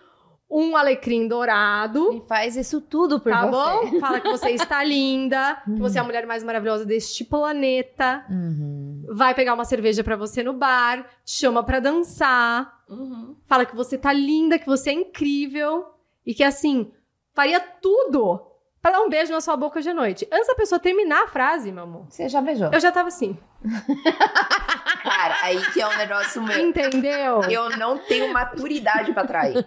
um alecrim dourado E faz isso tudo por tá você. bom? Fala que você está linda, que você é a mulher mais maravilhosa deste planeta. Uhum. Vai pegar uma cerveja pra você no bar, te chama pra dançar, Uhum. fala que você tá linda, que você é incrível e que assim, faria tudo pra dar um beijo na sua boca hoje à noite. Antes da pessoa terminar a frase, meu amor, Você já beijou. eu já tava assim. Cara, aí que é um negócio meu. Entendeu? Eu não tenho maturidade pra trair.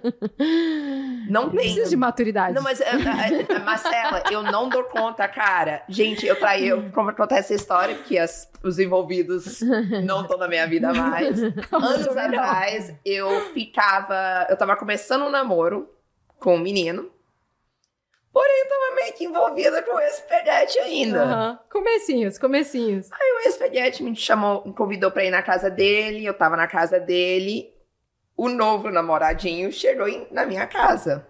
Não Não tenho. precisa de maturidade. Não, mas, é, é, é, Marcela, eu não dou conta, cara. Gente, eu traí, eu como contar essa história, porque as- os envolvidos não estão na minha vida mais. Anos atrás, eu ficava. Eu tava começando um namoro com um menino. Porém, eu tava meio que envolvida com o ex-peguete ainda. Aham. Comecinhos, comecinhos. O ex-peguete me chamou, me convidou pra ir na casa dele, eu tava na casa dele. O novo namoradinho chegou em- na minha casa.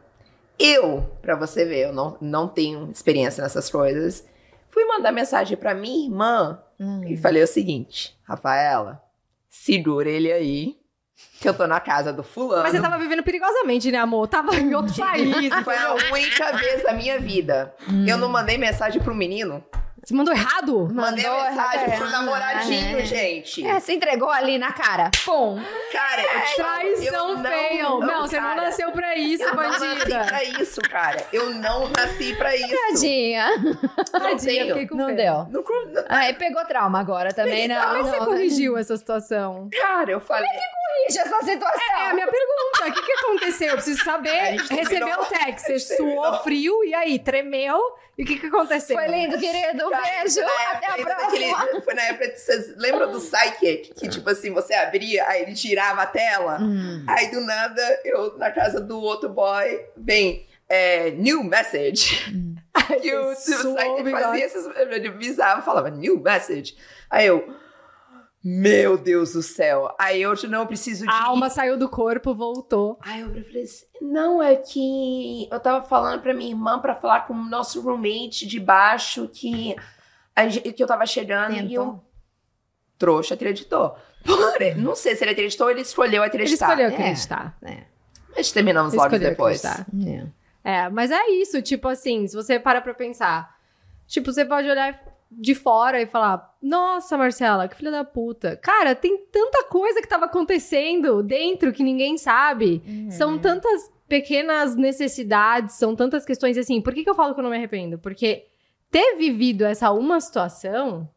Eu, pra você ver, eu não, não tenho experiência nessas coisas, fui mandar mensagem pra minha irmã Hum. e falei o seguinte: Rafaela, segura ele aí, que eu tô na casa do fulano. Mas você tava vivendo perigosamente, né, amor? Tava em outro país. Foi a única vez da minha vida. Eu não mandei mensagem pro menino Você mandou errado? Mandei Mandou mensagem errado. pro namoradinho, É. gente. É, se entregou ali na cara. Pum. Cara, eu te eu Traição não- fail. Não, você não cara, nasceu pra isso, Eu não nasci bandida. pra isso, cara. Eu não nasci pra isso. Tadinha. Não Tadinha, tenho. fiquei com Não pena. deu. Não não- Aí pegou trauma agora também, não. Como é que você não, corrigiu essa situação? Cara, eu falei. Corrige essa situação. É a minha pergunta. O que, que aconteceu? Eu preciso A saber. Recebeu o texto, você suou frio e aí, tremeu. E o que, que aconteceu? Foi lindo, querido. Um beijo. foi na Até a época próxima. daquele- foi na época que vocês lembram do Psychic? Que tipo assim, você abria, aí ele tirava a tela. Hum. Aí do nada, eu na casa do outro boy, vem é, new message. E o Psychic bigode. fazia esses. Ele avisava, falava new message. Aí eu. Meu Deus do céu. Aí eu não preciso de. A alma saiu do corpo, voltou. Aí eu falei assim, não, é que eu tava falando pra minha irmã pra falar com o nosso roommate de baixo que, a gente- que eu tava chegando e eu... Tentou. Trouxa acreditou. Porém, não sei se ele acreditou ou ele escolheu Ele acreditar. escolheu É. acreditar. Mas terminamos Ele logo depois. É. É, mas é isso, tipo assim, se você para pra pensar, tipo, você pode olhar de fora e falar, nossa, Marcela, que filha da puta. Cara, tem tanta coisa que tava acontecendo dentro que ninguém sabe. São tantas pequenas necessidades, são tantas questões assim. Por que, que eu falo que eu não me arrependo? Porque ter vivido essa uma situação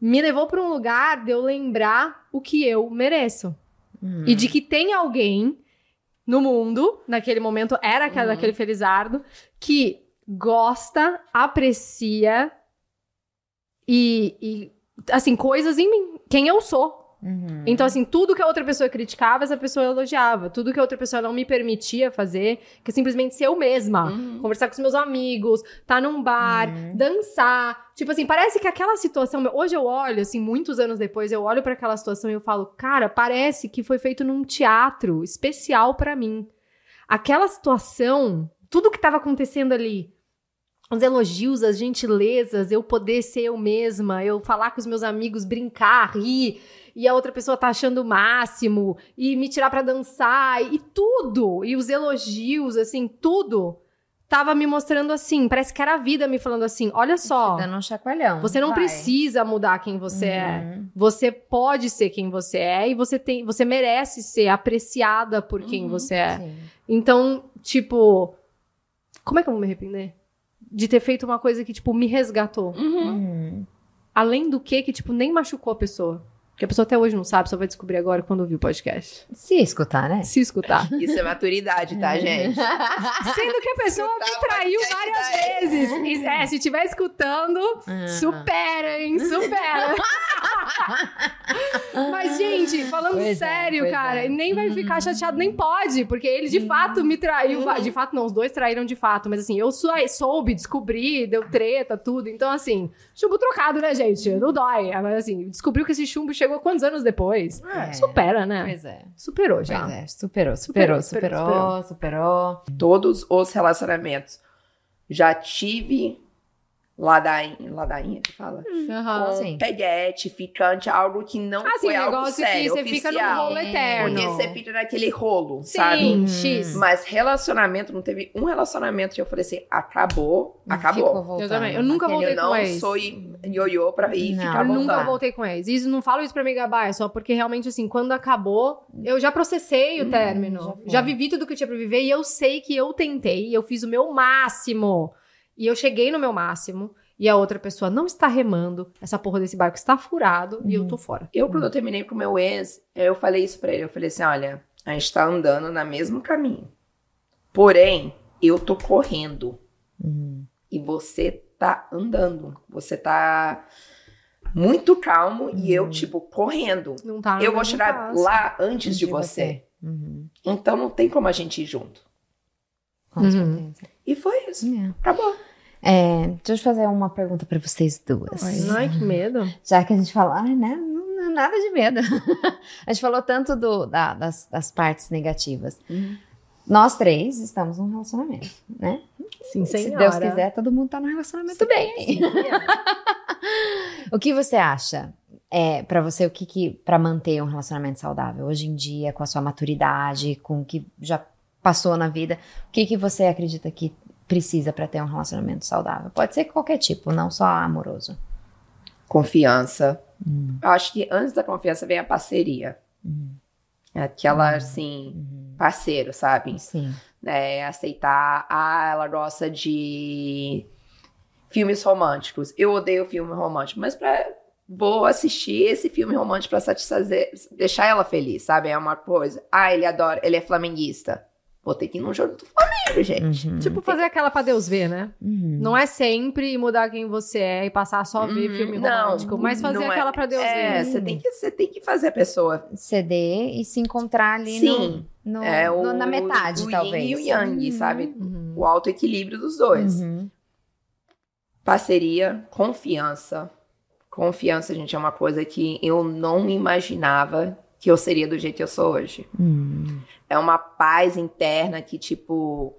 me levou pra um lugar de eu lembrar o que eu mereço. Hum. E de que tem alguém no mundo, naquele momento era aquela, Uhum. aquele Felizardo, que gosta, aprecia e, e, assim, coisas em mim, quem eu sou. Uhum. Então, assim, tudo que a outra pessoa criticava, essa pessoa elogiava. Tudo que a outra pessoa não me permitia fazer, que é simplesmente ser eu mesma. Uhum. Conversar com os meus amigos, estar num bar, Uhum. dançar. Tipo assim, parece que aquela situação. Hoje eu olho, assim, muitos anos depois, eu olho pra aquela situação e eu falo, cara, parece que foi feito num teatro especial pra mim. Aquela situação, tudo que tava acontecendo ali. Os elogios, as gentilezas, eu poder ser eu mesma, eu falar com os meus amigos, brincar, rir, e a outra pessoa tá achando o máximo, e me tirar pra dançar, e tudo, e os elogios, assim, tudo tava me mostrando assim, parece que era a vida me falando assim, olha só, Dando um chacoalhão. você não Vai. precisa mudar quem você é. Uhum. Você pode ser quem você é e você tem, você merece ser apreciada por quem Uhum, você é. Sim. Então, tipo, como é que eu vou me arrepender? De ter feito uma coisa que, tipo, me resgatou. Uhum. Uhum. Além do que, que, tipo, nem machucou a pessoa. Que a pessoa até hoje não sabe, só vai descobrir agora quando ouvir o podcast. Se escutar, né? Se escutar. Isso é maturidade, tá, gente? Sendo que a pessoa me Escutar traiu podcast várias daí. vezes. E, é, se estiver escutando, Ah. superem, superem. Mas, gente, falando Pois é, sério, pois cara, é. nem vai ficar chateado, nem pode, porque ele de fato me traiu. Uhum. De fato, não, os dois traíram de fato, mas assim, eu sou- soube, descobri, deu treta, tudo. Então, assim, chumbo trocado, né, gente? Não dói. Mas assim, descobriu que esse chumbo chegou quantos anos depois? É. Supera, né? Pois é. Superou já. Pois é, superou, superou, Superou, superou, superou. Todos os relacionamentos. Já tive ladainha, ladainha que fala? Aham. com sim. peguete, ficante, algo que não Ah, sim, foi algo negócio sério, que você fica num oficial. rolo eterno. Porque você fica naquele rolo, Sim, sabe? X. Mas relacionamento, não teve um relacionamento que eu falei assim, acabou, Ficou acabou. Eu também. Eu nunca voltei Eu não com ex. sou ioiô pra ir Não. ficar Eu nunca voltei com ex. Isso não falo isso pra me gabar, é só porque realmente, assim, quando acabou, eu já processei o Hum, término. já. Já, vivi tudo que eu tinha pra viver e eu sei que eu tentei, eu fiz o meu máximo. E eu cheguei no meu máximo. E a outra pessoa não está remando, essa porra desse barco está furado e eu tô fora. Eu, quando eu terminei com o meu ex, eu falei isso pra ele. Eu falei assim: olha, a gente tá andando no mesmo caminho. Porém, eu tô correndo. Uhum. E você tá andando. Você tá muito calmo e eu, tipo, correndo. Não tá eu vou chegar passo. lá antes de, você. Uhum. Então não tem como a gente ir junto. Com Uhum. certeza. E foi isso. É. Acabou. É, deixa eu fazer uma pergunta pra vocês duas. Ai, que medo. Já que a gente fala, ai, né? Não, nada de medo. a gente falou tanto do, da- das, das partes negativas. Nós três estamos num relacionamento, né? Sim, Se senhora. Deus quiser, todo mundo tá num relacionamento bem aí. O que você acha? É, para você, o que que para manter um relacionamento saudável hoje em dia, com a sua maturidade, com o que já passou na vida, o que que você acredita que precisa pra ter um relacionamento saudável? Pode ser qualquer tipo, não só amoroso. Confiança. Eu acho que antes da confiança vem a parceria. Aquela, assim, parceiro, sabe? Sim. É, aceitar, ah, ela gosta de filmes românticos. Eu odeio filme romântico, mas pra, vou assistir esse filme romântico pra satisfazer, deixar ela feliz, sabe? É uma coisa. Ah, ele adora, ele é flamenguista. Vou ter que ir num jogo do Flamengo, gente. Uhum. Tipo, fazer aquela pra Deus ver, né? Uhum. Não é sempre mudar quem você é e passar só a ver Uhum. filme Não, romântico, mas fazer não é- aquela pra Deus É, ver. você tem, que, você tem que fazer a pessoa. Ceder e se encontrar ali Sim. no, no- É no- o, na metade, o talvez. yin e o yang, Uhum. sabe? Uhum. O alto equilíbrio dos dois. Uhum. Parceria, confiança. Confiança, gente, é uma coisa que eu não imaginava que eu seria do jeito que eu sou hoje. Uhum. É uma paz interna que, tipo,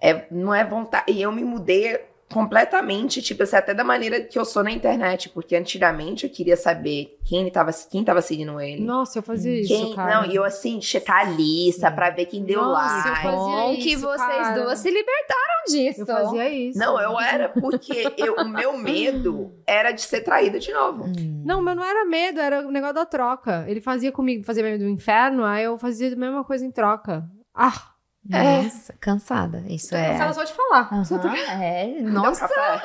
é, não é vontade. E eu me mudei completamente, tipo, assim, até da maneira que eu sou na internet, porque antigamente eu queria saber quem tava, quem tava seguindo ele. Nossa, eu fazia isso, Quem, cara. não, e eu assim, checar a lista pra ver quem deu Nossa, eu like. fazia Bom que isso, vocês cara. duas se libertaram disso. Eu fazia isso. Não, eu era porque eu- o meu medo era de ser traída de novo. Hum. Não, meu não era medo, era o negócio da troca. Ele fazia comigo, fazia medo do inferno, aí eu fazia a mesma coisa em troca. Ah, Nossa, cansada. Isso é. cansada só de falar. Aham, é. Nossa.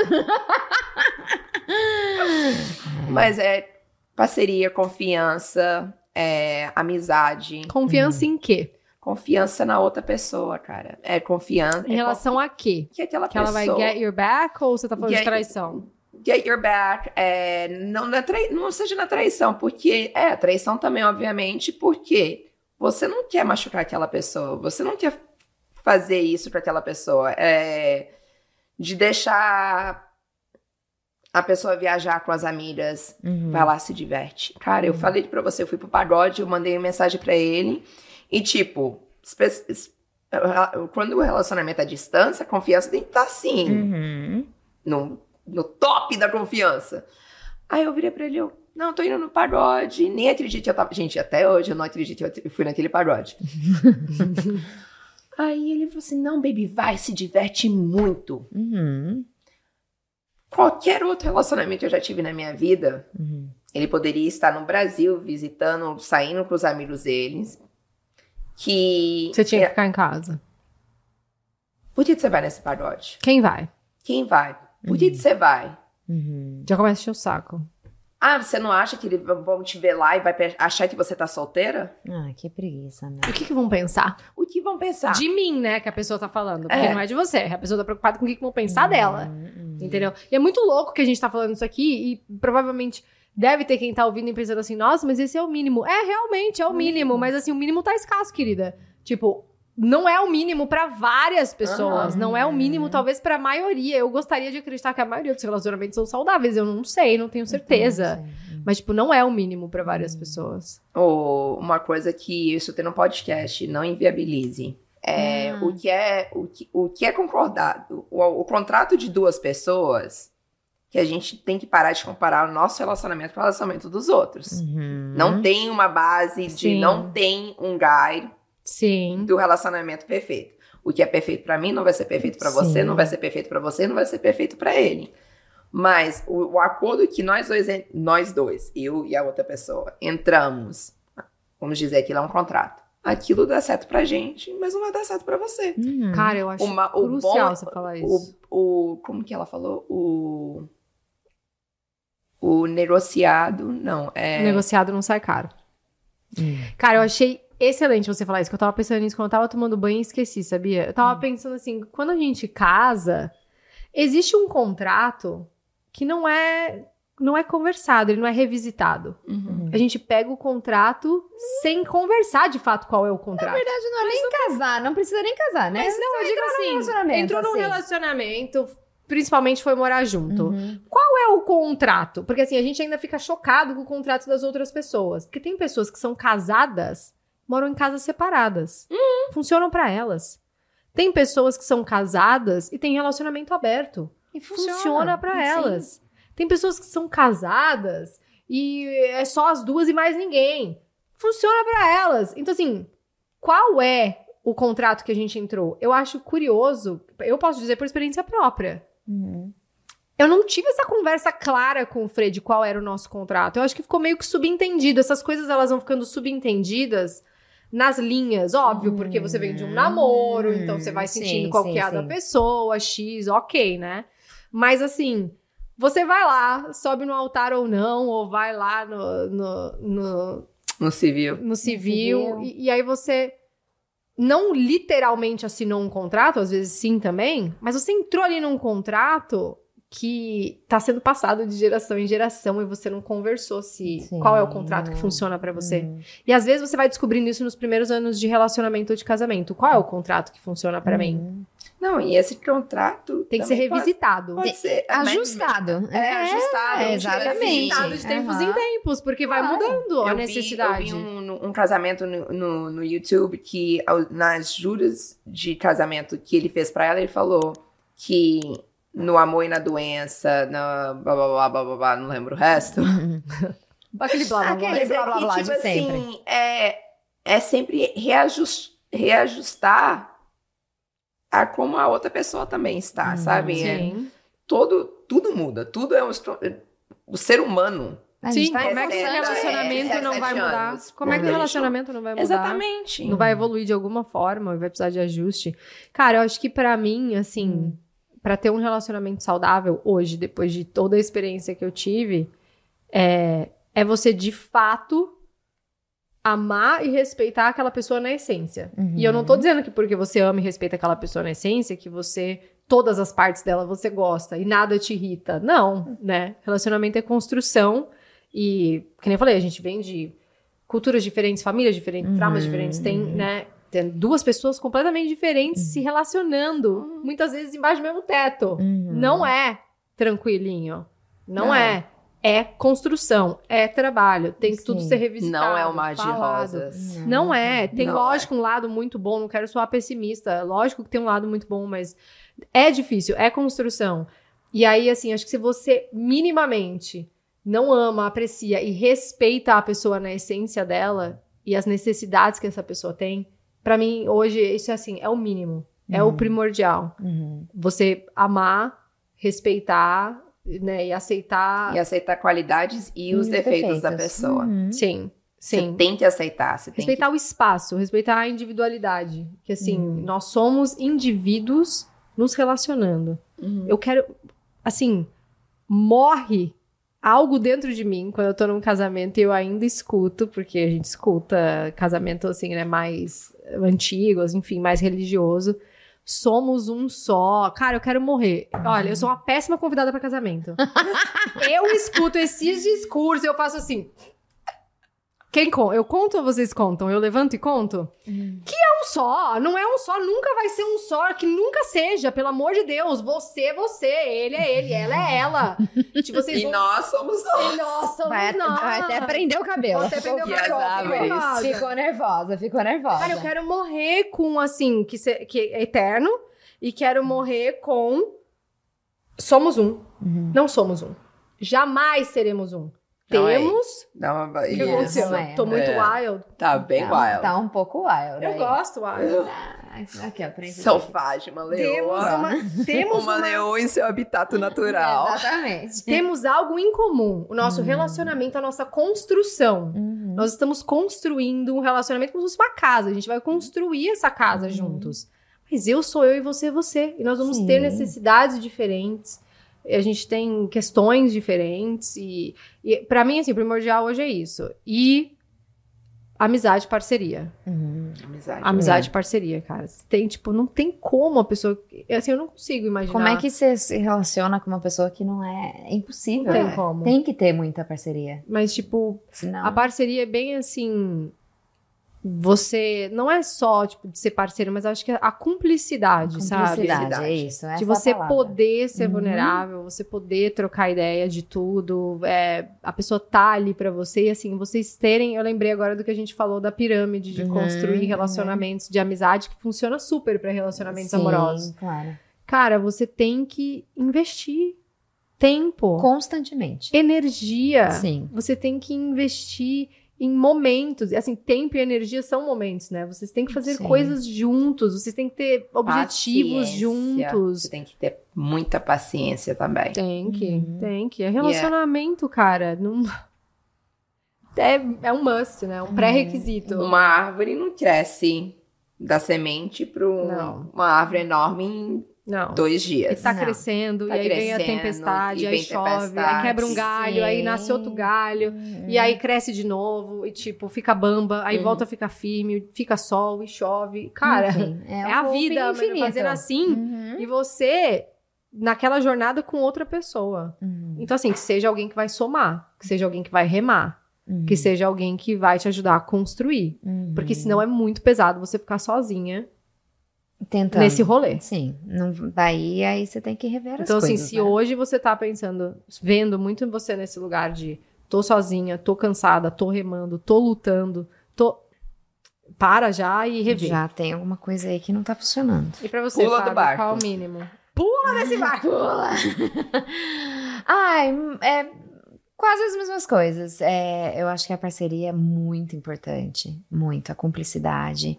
Mas é parceria, confiança, é, amizade, Confiança em quê? confiança na outra pessoa, cara. É confiança. Em relação a quê? que aquela Que ela vai pessoa get your back ou você tá falando de Get- traição? get your back, é, não, na trai- não seja na traição, porque é traição também, obviamente, porque você não quer machucar aquela pessoa, você não quer fazer isso com aquela pessoa, é, de deixar a pessoa viajar com as amigas, Uhum. vai lá se diverte. Cara, eu falei pra você, eu fui pro pagode, eu mandei uma mensagem pra ele e tipo, quando o relacionamento é à distância, a confiança tem que estar assim Uhum. no, no top da confiança. Aí eu virei pra ele, eu, não, tô indo no pagode, nem acredito que eu tava. Gente, até hoje eu não acredito que eu fui naquele pagode. Aí ele falou assim: não, baby, vai, se diverte muito. Uhum. Qualquer outro relacionamento que eu já tive na minha vida, Uhum. ele poderia estar no Brasil, visitando, saindo com os amigos deles. Que. Você tinha que É, ficar em casa. Por que você vai nesse pagode? Quem vai? Quem vai? Por que você vai? Uhum. Já começa a encher o saco. Ah, você não acha que eles vão te ver lá e vai achar que você tá solteira? Ah, que preguiça, né? O que, que vão pensar? O que vão pensar? De mim, né, que a pessoa tá falando. Porque É. não é de você. A pessoa tá preocupada com o que, que vão pensar dela. Uhum. Entendeu? E é muito louco que a gente tá falando isso aqui e provavelmente deve ter quem tá ouvindo e pensando assim, nossa, mas esse é o mínimo. É, realmente, é o mínimo. Mas assim, o mínimo tá escasso, querida. Tipo, não é o mínimo pra várias pessoas. Aham. Não é o mínimo, talvez, pra maioria. Eu gostaria de acreditar que a maioria dos relacionamentos são saudáveis. Eu não sei, não tenho certeza. Não sei. Mas, tipo, não é o mínimo pra várias pessoas. Ou uma coisa que isso tem no podcast, não inviabilize. É, Ah. o, que é, o, que, o que é concordado, o, o contrato de duas pessoas, que a gente tem que parar de comparar o nosso relacionamento com o relacionamento dos outros. Uhum. Não tem uma base de, Sim. não tem um guide Sim. do relacionamento perfeito. O que é perfeito pra mim não vai ser perfeito pra você, não vai ser perfeito pra você, não vai ser perfeito pra ele. Mas o, o acordo que nós dois, nós dois, eu e a outra pessoa, entramos, vamos dizer que lá é um contrato. Aquilo dá certo pra gente, mas não vai dar certo pra você. Uhum. Cara, eu acho Uma- o crucial bom- você falar isso. O, o como que ela falou? O o negociado, não, é Negociado não sai caro. Hum. Cara, eu achei excelente você falar isso, que eu tava pensando nisso quando eu tava tomando banho e esqueci, sabia? Eu Hum. tava pensando assim, quando a gente casa, existe um contrato que não é não é conversado, ele não é revisitado. Uhum. A gente pega o contrato sem conversar de fato qual é o contrato. Na verdade, não é nem casar, não precisa nem casar, né? Mas não, eu digo assim, relacionamento, entrou num assim. relacionamento, principalmente foi morar junto. Uhum. Qual é o contrato? Porque assim, a gente ainda fica chocado com o contrato das outras pessoas. Porque tem pessoas que são casadas, moram em casas separadas. Funcionam pra elas. Tem pessoas que são casadas e têm relacionamento aberto. E Funciona, pra Sim. elas. Tem pessoas que são casadas e é só as duas e mais ninguém. Funciona pra elas. Então assim, qual é o contrato que a gente entrou. Eu acho curioso, eu posso dizer por experiência própria. Uhum. Eu não tive essa conversa clara com o Fred qual era o nosso contrato. Eu acho que ficou meio que subentendido. Essas coisas elas vão ficando subentendidas nas linhas, óbvio, porque você vem de um namoro, então você vai Sim, sentindo qual sim, que é a da sim. pessoa, X, ok, né? Mas assim, você vai lá, sobe no altar ou não, ou vai lá no, no, no, No civil. no civil, civil. E, e aí você não literalmente assinou um contrato, às vezes sim também, mas você entrou ali num contrato que tá sendo passado de geração em geração e você não conversou se Sim. qual é o contrato que funciona pra você. Uhum. E às vezes você vai descobrindo isso nos primeiros anos de relacionamento ou de casamento. Qual é o contrato que funciona pra mim? Uhum. Não, e esse contrato. Tem que ser também pode- revisitado. Pode, ser. mas- Ajustado. É, ajustado. é, tipo assim, exatamente. Revisitado de tempos Aham. em tempos, porque vai mudando a Eu vi- necessidade. eu vi um, um casamento no, no, no YouTube que, ao- nas juras de casamento que ele fez pra ela, ele falou que no amor e na doença, na blá blá blá blá blá, blá não lembro o resto. Aquele blá blá blá. É blá, blá, blá de tipo sempre. assim, é, é sempre reajus- reajustar a como a outra pessoa também está, Hum, sabe? É, Sim. todo, tudo muda, tudo é um... O ser humano A Sim, gente tá como é que o é, relacionamento é, não vai mudar? anos. Como é que o relacionamento não vai mudar? Exatamente. Não vai evoluir de alguma forma, vai precisar de ajuste. Cara, eu acho que pra mim, assim, pra ter um relacionamento saudável hoje, depois de toda a experiência que eu tive, é, é você de fato amar e respeitar aquela pessoa na essência. Uhum. E eu não tô dizendo que porque você ama e respeita aquela pessoa na essência, que você todas as partes dela você gosta e nada te irrita. Não, né? Relacionamento é construção e, que nem eu falei, a gente vem de culturas diferentes, famílias diferentes, traumas Uhum. diferentes, tem, né? Tem duas pessoas completamente diferentes se relacionando, muitas vezes embaixo do mesmo teto. Uhum. Não é tranquilinho. Não, Não. é. É construção, é trabalho, tem que tudo Sim. ser revisitado. Não é o mar de rosas. Não é. Tem, Não lógico, um lado muito bom. Não quero soar pessimista. Lógico que tem um lado muito bom, mas é difícil. É construção. E aí, assim, acho que se você minimamente não ama, aprecia e respeita a pessoa na essência dela e as necessidades que essa pessoa tem, pra mim, hoje, isso é assim, é o mínimo. É o primordial. Uhum. Você amar, respeitar, né, e aceitar. E aceitar qualidades e os Os defeitos da defeitos. pessoa. Uhum. Sim, Você sim. tem que aceitar. Você tem que... Respeitar o espaço, respeitar a individualidade. Que assim, nós somos indivíduos nos relacionando. Uhum. Eu quero. Assim, morre algo dentro de mim quando eu tô num casamento e eu ainda escuto, porque a gente escuta casamento assim, né, mais antigos, enfim, mais religioso. Somos um só. Cara, eu quero morrer. Olha, eu sou uma péssima convidada pra casamento. eu escuto esses discursos, eu faço assim. Quem conta? Eu conto ou vocês contam? Eu levanto e conto? Que é um só, não é um só, nunca vai ser um só, que nunca seja, pelo amor de Deus. Você é você, ele é ele, ela é ela. Tipo, vocês E vão... nós somos nós. E nós somos Vai, nós. vai até prender o cabelo. Até prender o cabelo, árvores? ficou nervosa. Ficou nervosa, ficou nervosa. Cara, eu quero morrer com, assim, que, se- que é eterno, e quero morrer com somos um. Uhum. Não somos um. Jamais seremos um. Não é. Temos... Dá uma O que aconteceu? não é. Tô muito É. wild. Tá bem tá, wild. Tá um pouco wild. Eu aí. gosto, wild. Ah, aqui, ó, prende Selvagem, uma Temos leoa. uma... Temos Uma uma leoa em seu habitat natural. Exatamente. temos algo em comum. O nosso relacionamento, a nossa construção. Uhum. Nós estamos construindo um relacionamento como se fosse uma casa. A gente vai construir essa casa Uhum. juntos. Mas eu sou eu e você é você. E nós vamos Sim. ter necessidades diferentes. A gente tem questões diferentes. E, e para mim, assim, o primordial hoje é isso. E amizade e parceria. Uhum. Amizade. Amizade e parceria, cara. Tem, tipo, não tem como a pessoa. Assim, eu não consigo imaginar. Como é que você se relaciona com uma pessoa que não é, é impossível? Não tem É. como. Tem que ter muita parceria. Mas, tipo, Senão. A parceria é bem assim. Você não é só tipo de ser parceiro, mas acho que a cumplicidade, sabe? Cumplicidade, é isso. essa De é você poder ser Uhum. vulnerável, você poder trocar ideia de tudo, é, a pessoa tá ali pra você e assim, vocês terem, eu lembrei agora do que a gente falou da pirâmide de Uhum, construir uhum. relacionamentos de amizade que funciona super pra relacionamentos Sim, amorosos. claro. Cara, você tem que investir tempo, Constantemente. energia. Sim. Você tem que investir em momentos. Assim, tempo e energia são momentos, né? Vocês têm que fazer Sim. coisas juntos, vocês têm que ter objetivos Paciência. juntos. Você tem que ter muita paciência também. Tem que, Uhum. tem que. É relacionamento, cara. Não... É, é um must, né? Um pré-requisito. Uma árvore não cresce da semente para uma árvore enorme em Não. dois E dias. tá Não. crescendo, Tá e aí vem a crescendo, tempestade, e aí chove, aí tempestade. quebra um galho, aí nasce outro galho, e aí cresce de novo, e tipo, fica bamba, aí Uhum. volta a ficar firme, fica sol e chove. Cara, Enfim, é, a um vida, fazendo assim, Uhum. e você naquela jornada com outra pessoa. Uhum. Então, assim, que seja alguém que vai somar, que seja alguém que vai remar, Uhum. que seja alguém que vai te ajudar a construir. Uhum. Porque senão é muito pesado você ficar sozinha Tentando. nesse rolê. Sim, não, daí aí você tem que rever as Então, assim, coisas, se né? hoje você tá pensando, vendo muito você nesse lugar de tô sozinha, tô cansada, tô remando, tô lutando, tô. Para já e rever. Já tem alguma coisa aí que não tá funcionando. E pra você, Pula do Fábio, barco. qual o mínimo? Pula nesse barco! Ai, é quase as mesmas coisas. É, eu acho que a parceria é muito importante. Muito. A cumplicidade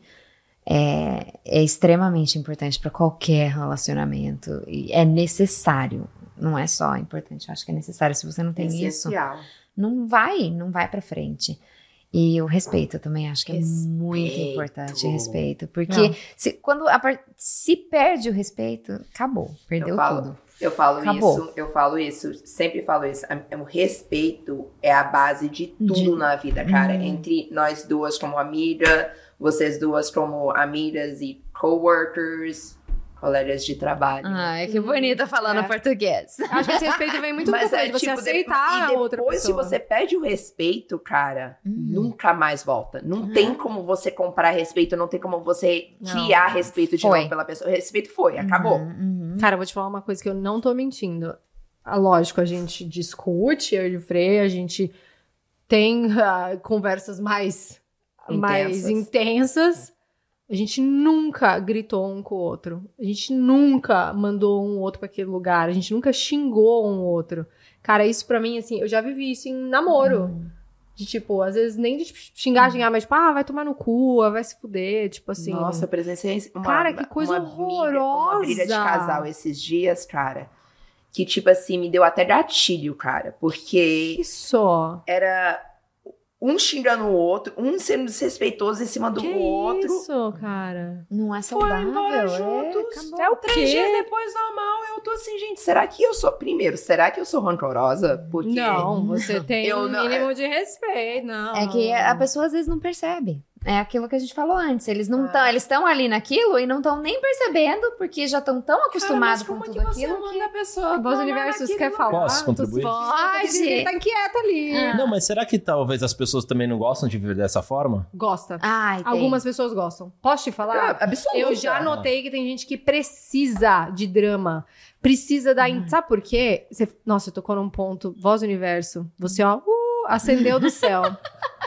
é, é extremamente importante para qualquer relacionamento. E é necessário. Não é só importante, eu acho que é necessário. Se você não tem isso, Essencial. não vai, não vai para frente. E o respeito eu também acho que é muito Respeito. importante, respeito. Porque Não. se, quando a se perde o respeito, acabou, perdeu Eu falo. tudo. Eu falo Acabou. isso, eu falo isso, sempre falo isso. O respeito é a base de tudo De- na vida, cara. Hum. Entre nós duas como amiga, vocês duas como amigas e coworkers, colegas de trabalho. Ai, que bonita falando É. português. Acho que esse respeito vem muito Mas pouco é de você tipo, aceitar depois, a e outra depois se pessoa. você perde o respeito, cara, Uhum. nunca mais volta. Não Uhum. tem como você comprar respeito, não tem como você Não. criar respeito de Foi. novo pela pessoa. O respeito foi, acabou. Uhum, uhum. Cara, eu vou te falar uma coisa que eu não tô mentindo. Ah, Lógico, a gente discute, eu e o Frei, a gente tem ah, conversas mais mais Intensas. A gente nunca gritou um com o outro. A gente nunca mandou um outro pra aquele lugar. A gente nunca xingou um outro. Cara, isso pra mim, assim, eu já vivi isso em namoro. Uhum. De tipo, às vezes nem de xingar, xingar, mas tipo, ah, vai tomar no cu, ah, vai se fuder. Tipo assim. Nossa, eu presenciei uma, Cara, que coisa uma briga- Uma briga de horrorosa. casal esses dias, cara. Que, tipo assim, me deu até gatilho, cara. Porque Isso. era um xingando o outro, um sendo desrespeitoso em cima do que outro. isso, cara? Não é Foram saudável. embora é, juntos. acabou. É o Três quê? dias depois, normal, eu tô assim, gente, será que eu sou... Primeiro, será que eu sou rancorosa? Porque... Não, você tem Eu um não- mínimo de respeito, não. É que a pessoa às vezes não percebe. É aquilo que a gente falou antes. Eles não Ah. estão, eles estão ali naquilo e não estão nem percebendo porque já estão tão acostumados com tudo como que você aquilo manda que a pessoa... Voz Universos quer falar? Posso contribuir? Pode. Ele tá quieto ali. Ah. Não, mas será que talvez as pessoas também não gostam de viver dessa forma? Gosta. Ai, tem. Algumas pessoas gostam. Posso te falar? Ah, absoluta. Eu já notei que tem gente que precisa de drama. Precisa da. in- Sabe por quê? Você... Nossa, tocou num ponto. Voz Universo. Você, ó, uh, acendeu do céu.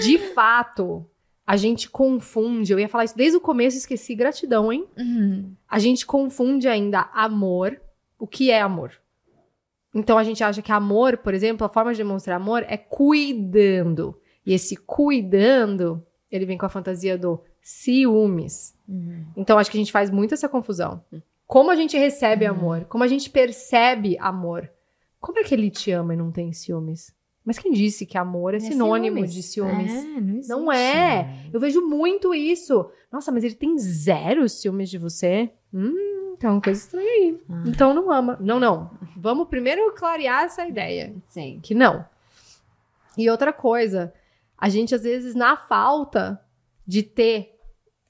de fato, a gente confunde. Eu ia falar isso desde o começo, esqueci. Gratidão, hein? Uhum. a gente confunde ainda amor. O que é amor? Então a gente acha que amor, por exemplo, a forma de demonstrar amor é cuidando. E esse cuidando, ele vem com a fantasia do ciúmes. Uhum. Então acho que a gente faz muito essa confusão. Como a gente recebe amor? Como a gente percebe amor? Como é que ele te ama e não tem ciúmes? Mas quem disse que amor é sinônimo de ciúmes? É, não, existe. Não é. Eu vejo muito isso. Nossa, mas ele tem zero ciúmes de você? Hum, tem uma coisa estranha aí. Ah. Então não ama. Não, não. Vamos primeiro clarear essa ideia. Sim. Que não. E outra coisa, a gente às vezes, na falta de ter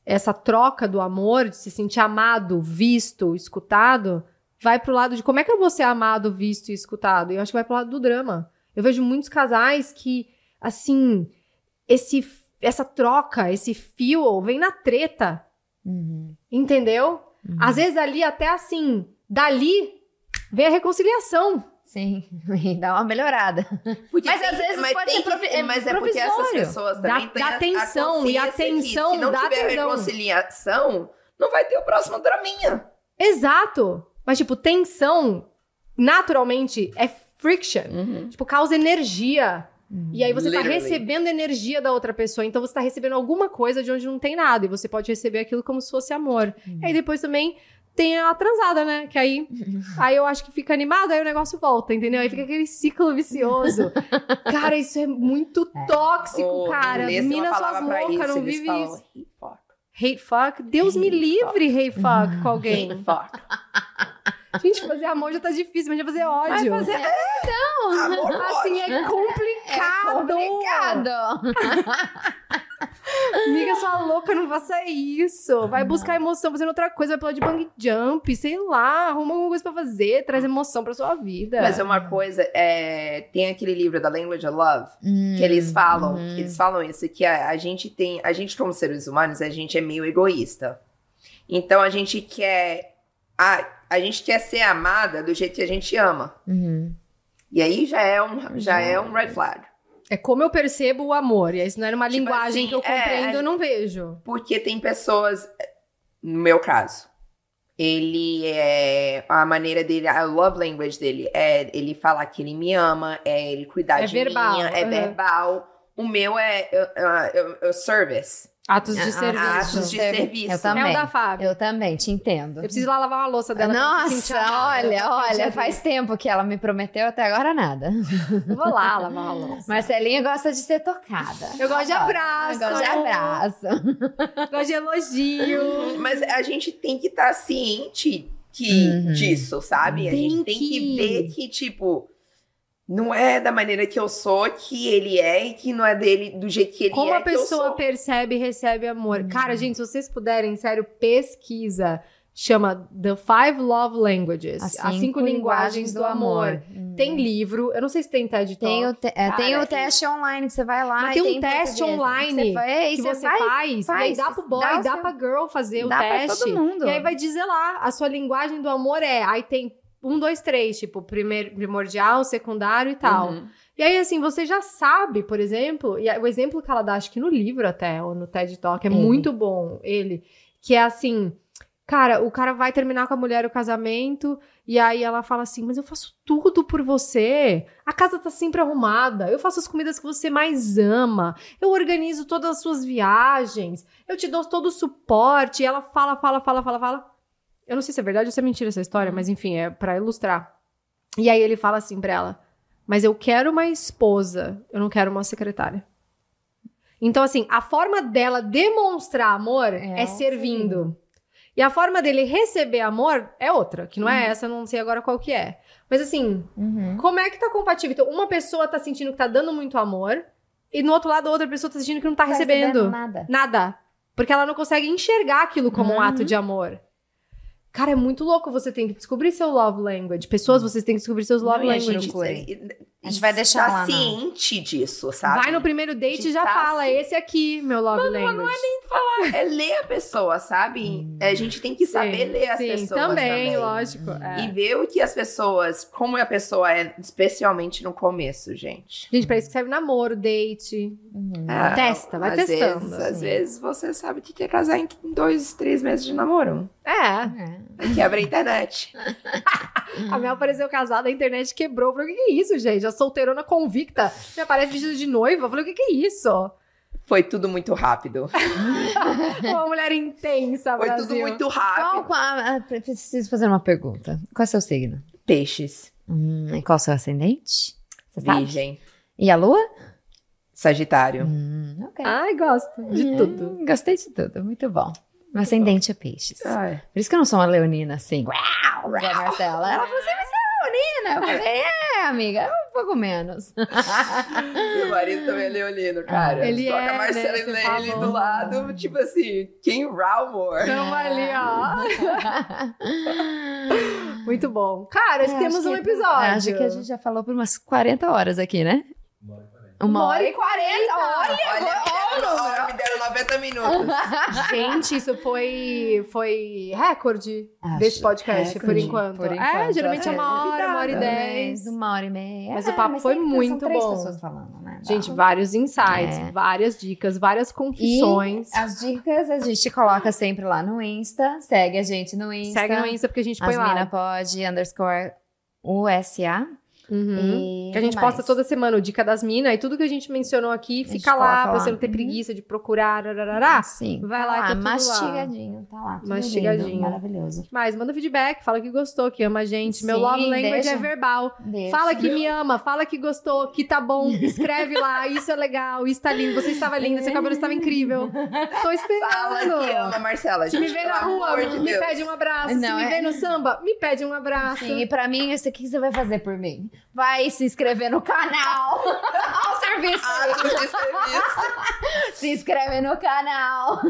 essa troca do amor, de se sentir amado, visto, escutado, vai pro lado de como é que eu vou ser amado, visto e escutado? E eu acho que vai pro lado do drama. Eu vejo muitos casais que, assim, esse, essa troca, esse fio vem na treta, Uhum. entendeu? Uhum. Às vezes ali até assim, dali vem a reconciliação. Sim, e dá uma melhorada. Porque Mas tem às que- vezes mas pode tem ser que- provi- é Mas é porque essas pessoas Dá- também têm dá a- a tensão, e a que tensão Se não dá tiver tesão. reconciliação, não vai ter o próximo draminha. Exato. Mas, tipo, tensão, naturalmente, é friction. Uhum. Tipo, causa energia. E aí você tá Literally. recebendo energia da outra pessoa. Então você tá recebendo alguma coisa de onde não tem nada. E você pode receber aquilo como se fosse amor. E aí depois também tem a transada, né? Que aí, aí eu acho que fica animado, aí o negócio volta, entendeu? Aí fica aquele ciclo vicioso. cara, isso é muito tóxico, Ou, cara. Mina suas loucas, não vive falam isso. hate fuck. Hate fuck? Deus me Hate livre, hate fuck com alguém. Hate fuck. Gente, fazer amor já tá difícil, mas já fazer ódio. Vai fazer... É, amor, Assim, é ódio. complicado. Complicado. Amiga, sua louca, não faça isso. Vai buscar emoção fazendo outra coisa, vai pular de bang jump, sei lá, arruma alguma coisa pra fazer, traz emoção pra sua vida. Mas é uma coisa, é, tem aquele livro da Language of Love, Hum, que eles falam, que eles falam isso, que a, a gente tem, a gente como seres humanos, a gente é meio egoísta. Então a gente quer, a, a gente quer ser amada do jeito que a gente ama. Uhum. E aí já é um, já é um red flag. É como eu percebo o amor. E aí, se não era uma Tipo linguagem assim, que eu é, compreendo, é- eu não vejo. Porque tem pessoas, no meu caso, ele é. A maneira dele, a love language dele é ele falar que ele me ama, é ele cuidar É de verbal, mim, é uhum. verbal. O meu é uh, uh, uh, service. Atos de Ah, serviço. atos de Servi- serviço. Eu É também. o da Fábio. Eu também, te entendo. Eu preciso ir lá lavar uma louça dela. Nossa, olha, olha, faz tempo que ela me prometeu, até agora nada. Eu Vou lá lavar uma louça. Marcelinha gosta de ser tocada. Eu gosto de abraço. Eu gosto de abraço. Gosto de elogio. Mas a gente tem que estar ciente que, Uhum. disso, sabe? a Tem gente tem que... que- ver que, tipo, não é da maneira que eu sou que ele é e que não é dele do jeito que ele Como é. a que eu pessoa sou. percebe e recebe amor. Cara, gente, se vocês puderem, sério, pesquisa. Chama The Five Love Languages. As cinco, linguagens do amor. Hum. Tem livro. Eu não sei se tem TED Talk. Tem o, te- é, tem Cara, o teste online que você vai lá. Mas e tem um teste online Você vai, e que você, você vai, faz, faz, aí dá pro boy, dá dá, o seu- pra girl fazer o dá pra teste. todo mundo. E aí vai dizer lá, a sua linguagem do amor é. Aí tem um, dois, três, tipo, primeiro, primordial, secundário e tal. Uhum. E aí, assim, você já sabe, por exemplo, e o exemplo que ela dá, acho que no livro até, ou no TED Talk, é Ele. muito bom, ele, que é assim, cara, o cara vai terminar com a mulher o casamento, e aí ela fala assim, mas eu faço tudo por você, a casa tá sempre arrumada, eu faço as comidas que você mais ama, eu organizo todas as suas viagens, eu te dou todo o suporte, e ela fala, fala, fala, fala, fala. Eu não sei se é verdade ou se é mentira essa história, mas enfim, é pra ilustrar. E aí ele fala assim pra ela, mas eu quero uma esposa, eu não quero uma secretária. Então, assim, a forma dela demonstrar amor é, É, servindo. E a forma dele receber amor é outra, que não é essa, eu não sei agora qual que é. Mas assim, Uhum. como é que tá compatível? Então, uma pessoa tá sentindo que tá dando muito amor, e no outro lado, outra pessoa tá sentindo que não tá, Tá recebendo. nada. Nada. Porque ela não consegue enxergar aquilo como um Uhum. ato de amor. Cara, é muito louco. Você tem que descobrir seu love language. Pessoas, vocês têm que descobrir seus love languages. A gente vai deixar tá lá, não. ciente disso, sabe? Vai no primeiro date e já tá fala, assim. esse aqui, meu love language. É ler a pessoa, sabe? É, a gente tem que saber ler as sim, pessoas também, lógico. é. E ver o que as pessoas, como a pessoa é, especialmente no começo, gente. Gente, pra isso que serve namoro, date. Uhum. Ah, Testa, vai às testando, Vezes, assim. Às vezes você sabe que quer casar em dois, três meses de namoro. É. É. Quebra a internet. A Mel apareceu casada, a internet quebrou. O que que é isso, gente? Solteirona convicta me aparece vestida de noiva. Eu falei, o que que é isso? Foi tudo muito rápido. Uma mulher intensa, Foi Brasil. tudo muito Qual, rápido. qual, ah, preciso fazer uma pergunta. Qual é o seu signo? Peixes. Hum, e qual é o seu ascendente? Você sabe? Virgem. E a lua? Sagitário. Hum, ok. Ai, gosto de Hum, tudo. Gostei de tudo, muito bom. Meu ascendente é peixes. Ai. Por isso que eu não sou uma leonina assim. Uau, a Marcela. Ela falou assim, leonina? Eu falei, é, amiga, um pouco menos. Meu marido também é leonino, cara. Ele Toca é, a Marcela né? e falou. do lado, tipo assim, quem Ralmore. Tamo ali, ó. Muito bom. Cara, acho que É, temos acho um que- episódio. Acho que a gente já falou por umas 40 horas aqui, né? Uma hora e 40. Olha, Olha, ó, me deram 90 minutos. Gente, isso foi, foi recorde Acho. desse podcast, por Recorde, enquanto. por É, enquanto, geralmente é uma hora, uma hora e dez. Uma hora e meia. Mas É, o papo foi tem- muito são três bom. pessoas falando, né? Gente, vários insights, É. várias dicas, várias confissões. E as dicas a gente coloca sempre lá no Insta. Segue a gente no Insta. Segue no Insta porque a gente põe Asmina lá. pode underscore USA. Uhum. E Que a gente posta toda semana o Dica das Minas e tudo que a gente mencionou aqui gente fica lá, pra você não ter Uhum. preguiça de procurar. Ararará. Sim. Vai tá lá que tudo lá. mastigadinho, tá lá. tudo Mastigadinho. lindo, Maravilhoso. Mas manda feedback, fala que gostou, que ama a gente. Meu Sim, love language deixa. é verbal. Deixa. Fala que me ama, fala que gostou, que tá bom. Escreve lá, isso é legal, isso tá lindo, você estava linda, seu cabelo estava incrível. Tô esperando. Fala que ama, Marcela. Se me vê na rua, de me Deus. pede um abraço. Não, Se me é- vê no samba, me pede um abraço. Sim, e pra mim, isso aqui que você vai fazer por mim. Vai se inscrever no canal. Olha o serviço. Atos de serviço. Se inscreve no canal.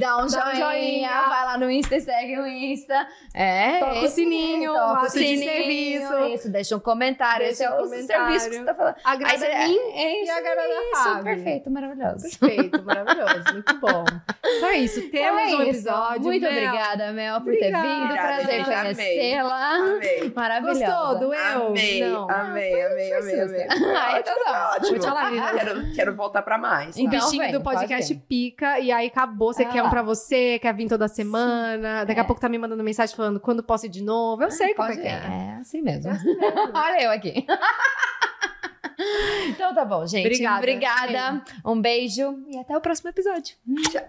Dá um Dá um joinha, joinha. Vai lá no Insta e segue o Insta. É. Toca o esse sininho, mesmo, toca o ato de sininho, serviço. Isso, deixa um comentário. Deixa Esse é um o serviço que você tá falando. Agrada Aí você- a mim é e agrada a Fábio. perfeito, maravilhoso. Perfeito, maravilhoso, muito bom. Então é isso, temos Então é um episódio. Muito Mel. obrigada, Mel, por Obrigada. ter vindo. Prazer conhecê-la. Amei. Maravilhosa. Gostou? Doeu? Amei, Não. amei, amei, foi amei, amei. Ah, então tá. Ótimo. Menina. Quero, quero voltar pra mais. O Então bichinho vem, do podcast pica, e aí acabou. Você Ah quer um pra você, quer vir toda semana. Daqui a É. pouco tá me mandando mensagem falando quando posso ir de novo. Eu sei como é Pode, que é. é assim mesmo. É assim mesmo. Olha eu aqui. então tá bom, gente. Obrigada. Obrigada. Um beijo e até o próximo episódio. Tchau.